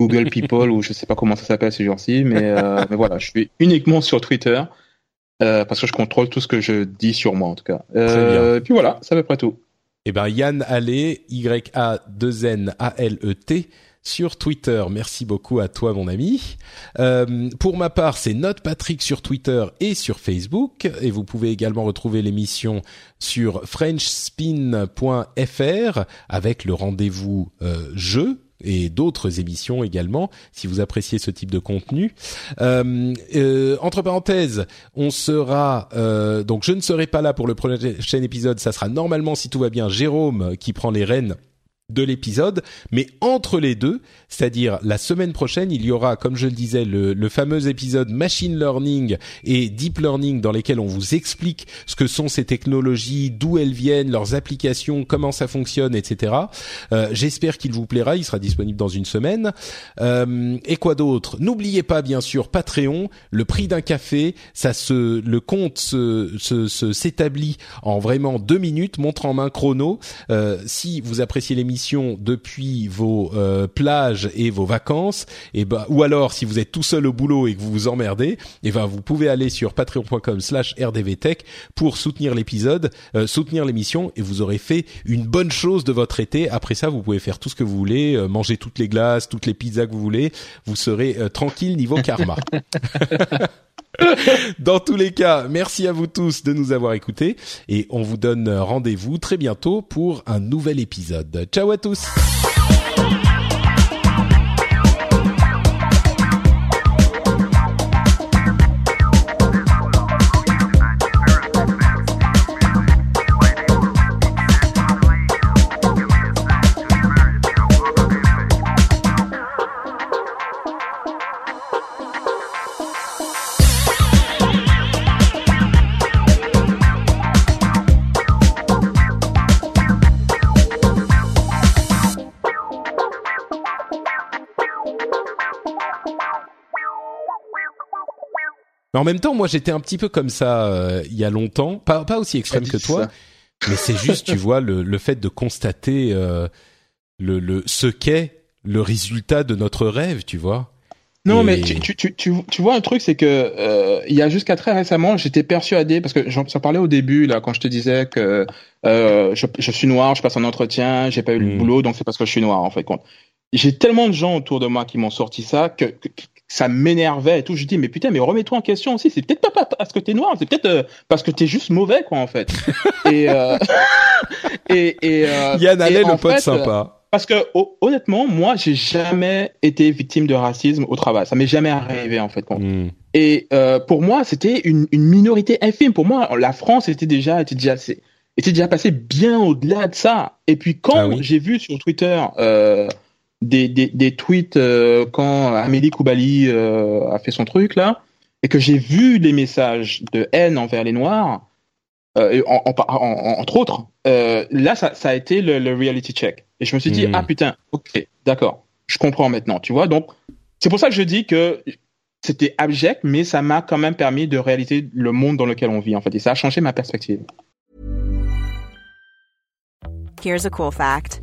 Google People ou je sais pas comment ça s'appelle ces jours-ci, mais, euh, mais, voilà, je suis uniquement sur Twitter euh, parce que je contrôle tout ce que je dis sur moi en tout cas. Euh, et puis voilà, c'est à peu près tout. Eh ben Yann Allé, Y A 2 N A L E T sur Twitter. Merci beaucoup à toi, mon ami. Euh, pour ma part, c'est Note Patrick sur Twitter et sur Facebook. Et vous pouvez également retrouver l'émission sur FrenchSpin.fr avec le rendez-vous euh, jeu et d'autres émissions également, si vous appréciez ce type de contenu. Euh, euh, entre parenthèses, on sera euh, donc je ne serai pas là pour le prochain épisode. Ça sera normalement, si tout va bien, Jérôme qui prend les rênes de l'épisode, mais entre les deux, c'est-à-dire la semaine prochaine, il y aura, comme je le disais, le, le, fameux épisode machine learning et deep learning dans lesquels on vous explique ce que sont ces technologies, d'où elles viennent, leurs applications, comment ça fonctionne, etc. Euh, J'espère qu'il vous plaira. Il sera disponible dans une semaine. Euh, et quoi d'autre? N'oubliez pas, bien sûr, Patreon. Le prix d'un café, ça se, le compte se s'établit en vraiment deux minutes, montre en main chrono. Euh, si vous appréciez l'émission depuis vos euh, plages et vos vacances, et ben ou alors si vous êtes tout seul au boulot et que vous vous emmerdez, et ben vous pouvez aller sur patreon.com/rdvtech pour soutenir l'épisode, euh, soutenir l'émission, et vous aurez fait une bonne chose de votre été. Après ça, vous pouvez faire tout ce que vous voulez, euh, manger toutes les glaces, toutes les pizzas que vous voulez, vous serez tranquille niveau karma. [laughs] [laughs] Dans tous les cas, merci à vous tous de nous avoir écoutés et on vous donne rendez-vous très bientôt pour un nouvel épisode. Ciao à tous Mais en même temps, moi, j'étais un petit peu comme ça euh, il y a longtemps, pas pas aussi extrême que toi, mais c'est juste, tu vois, le, le fait de constater euh, le, le ce qu'est le résultat de notre rêve, tu vois. Non, mais tu, tu, tu, tu, vois un truc, c'est que euh, il y a jusqu'à très récemment, j'étais persuadé parce que j'en parlais au début là quand je te disais que euh, je, je, suis noir, je passe un entretien, j'ai pas eu le hmm. boulot, donc c'est parce que je suis noir en fait. J'ai tellement de gens autour de moi qui m'ont sorti ça que, que, ça m'énervait et tout. Je dis mais putain mais remets-toi en question aussi. C'est peut-être pas parce que t'es noir, c'est peut-être euh, parce que t'es juste mauvais quoi en fait. [laughs] et, euh, [laughs] et et euh, Yann Allais le pote sympa. Parce que honnêtement, moi, j'ai jamais été victime de racisme au travail. Ça m'est jamais arrivé en fait. Hmm. Et euh, pour moi, c'était une, une, minorité infime. Pour moi, la France était déjà était déjà était déjà passé bien au-delà de ça. Et puis quand ah j'ai vu sur Twitter euh, des, des, des tweets euh, quand Amélie Koubali euh, a fait son truc là, et que j'ai vu des messages de haine envers les Noirs, euh, et en, en, entre autres, là ça, ça, a été le, le, reality check. Et je me suis dit, hmm. ah putain, ok, d'accord, je comprends maintenant, tu vois. Donc, c'est pour ça que je dis que c'était abject, mais ça m'a quand même permis de réaliser le monde dans lequel on vit, en fait. Et ça a changé ma perspective. Here's a cool fact.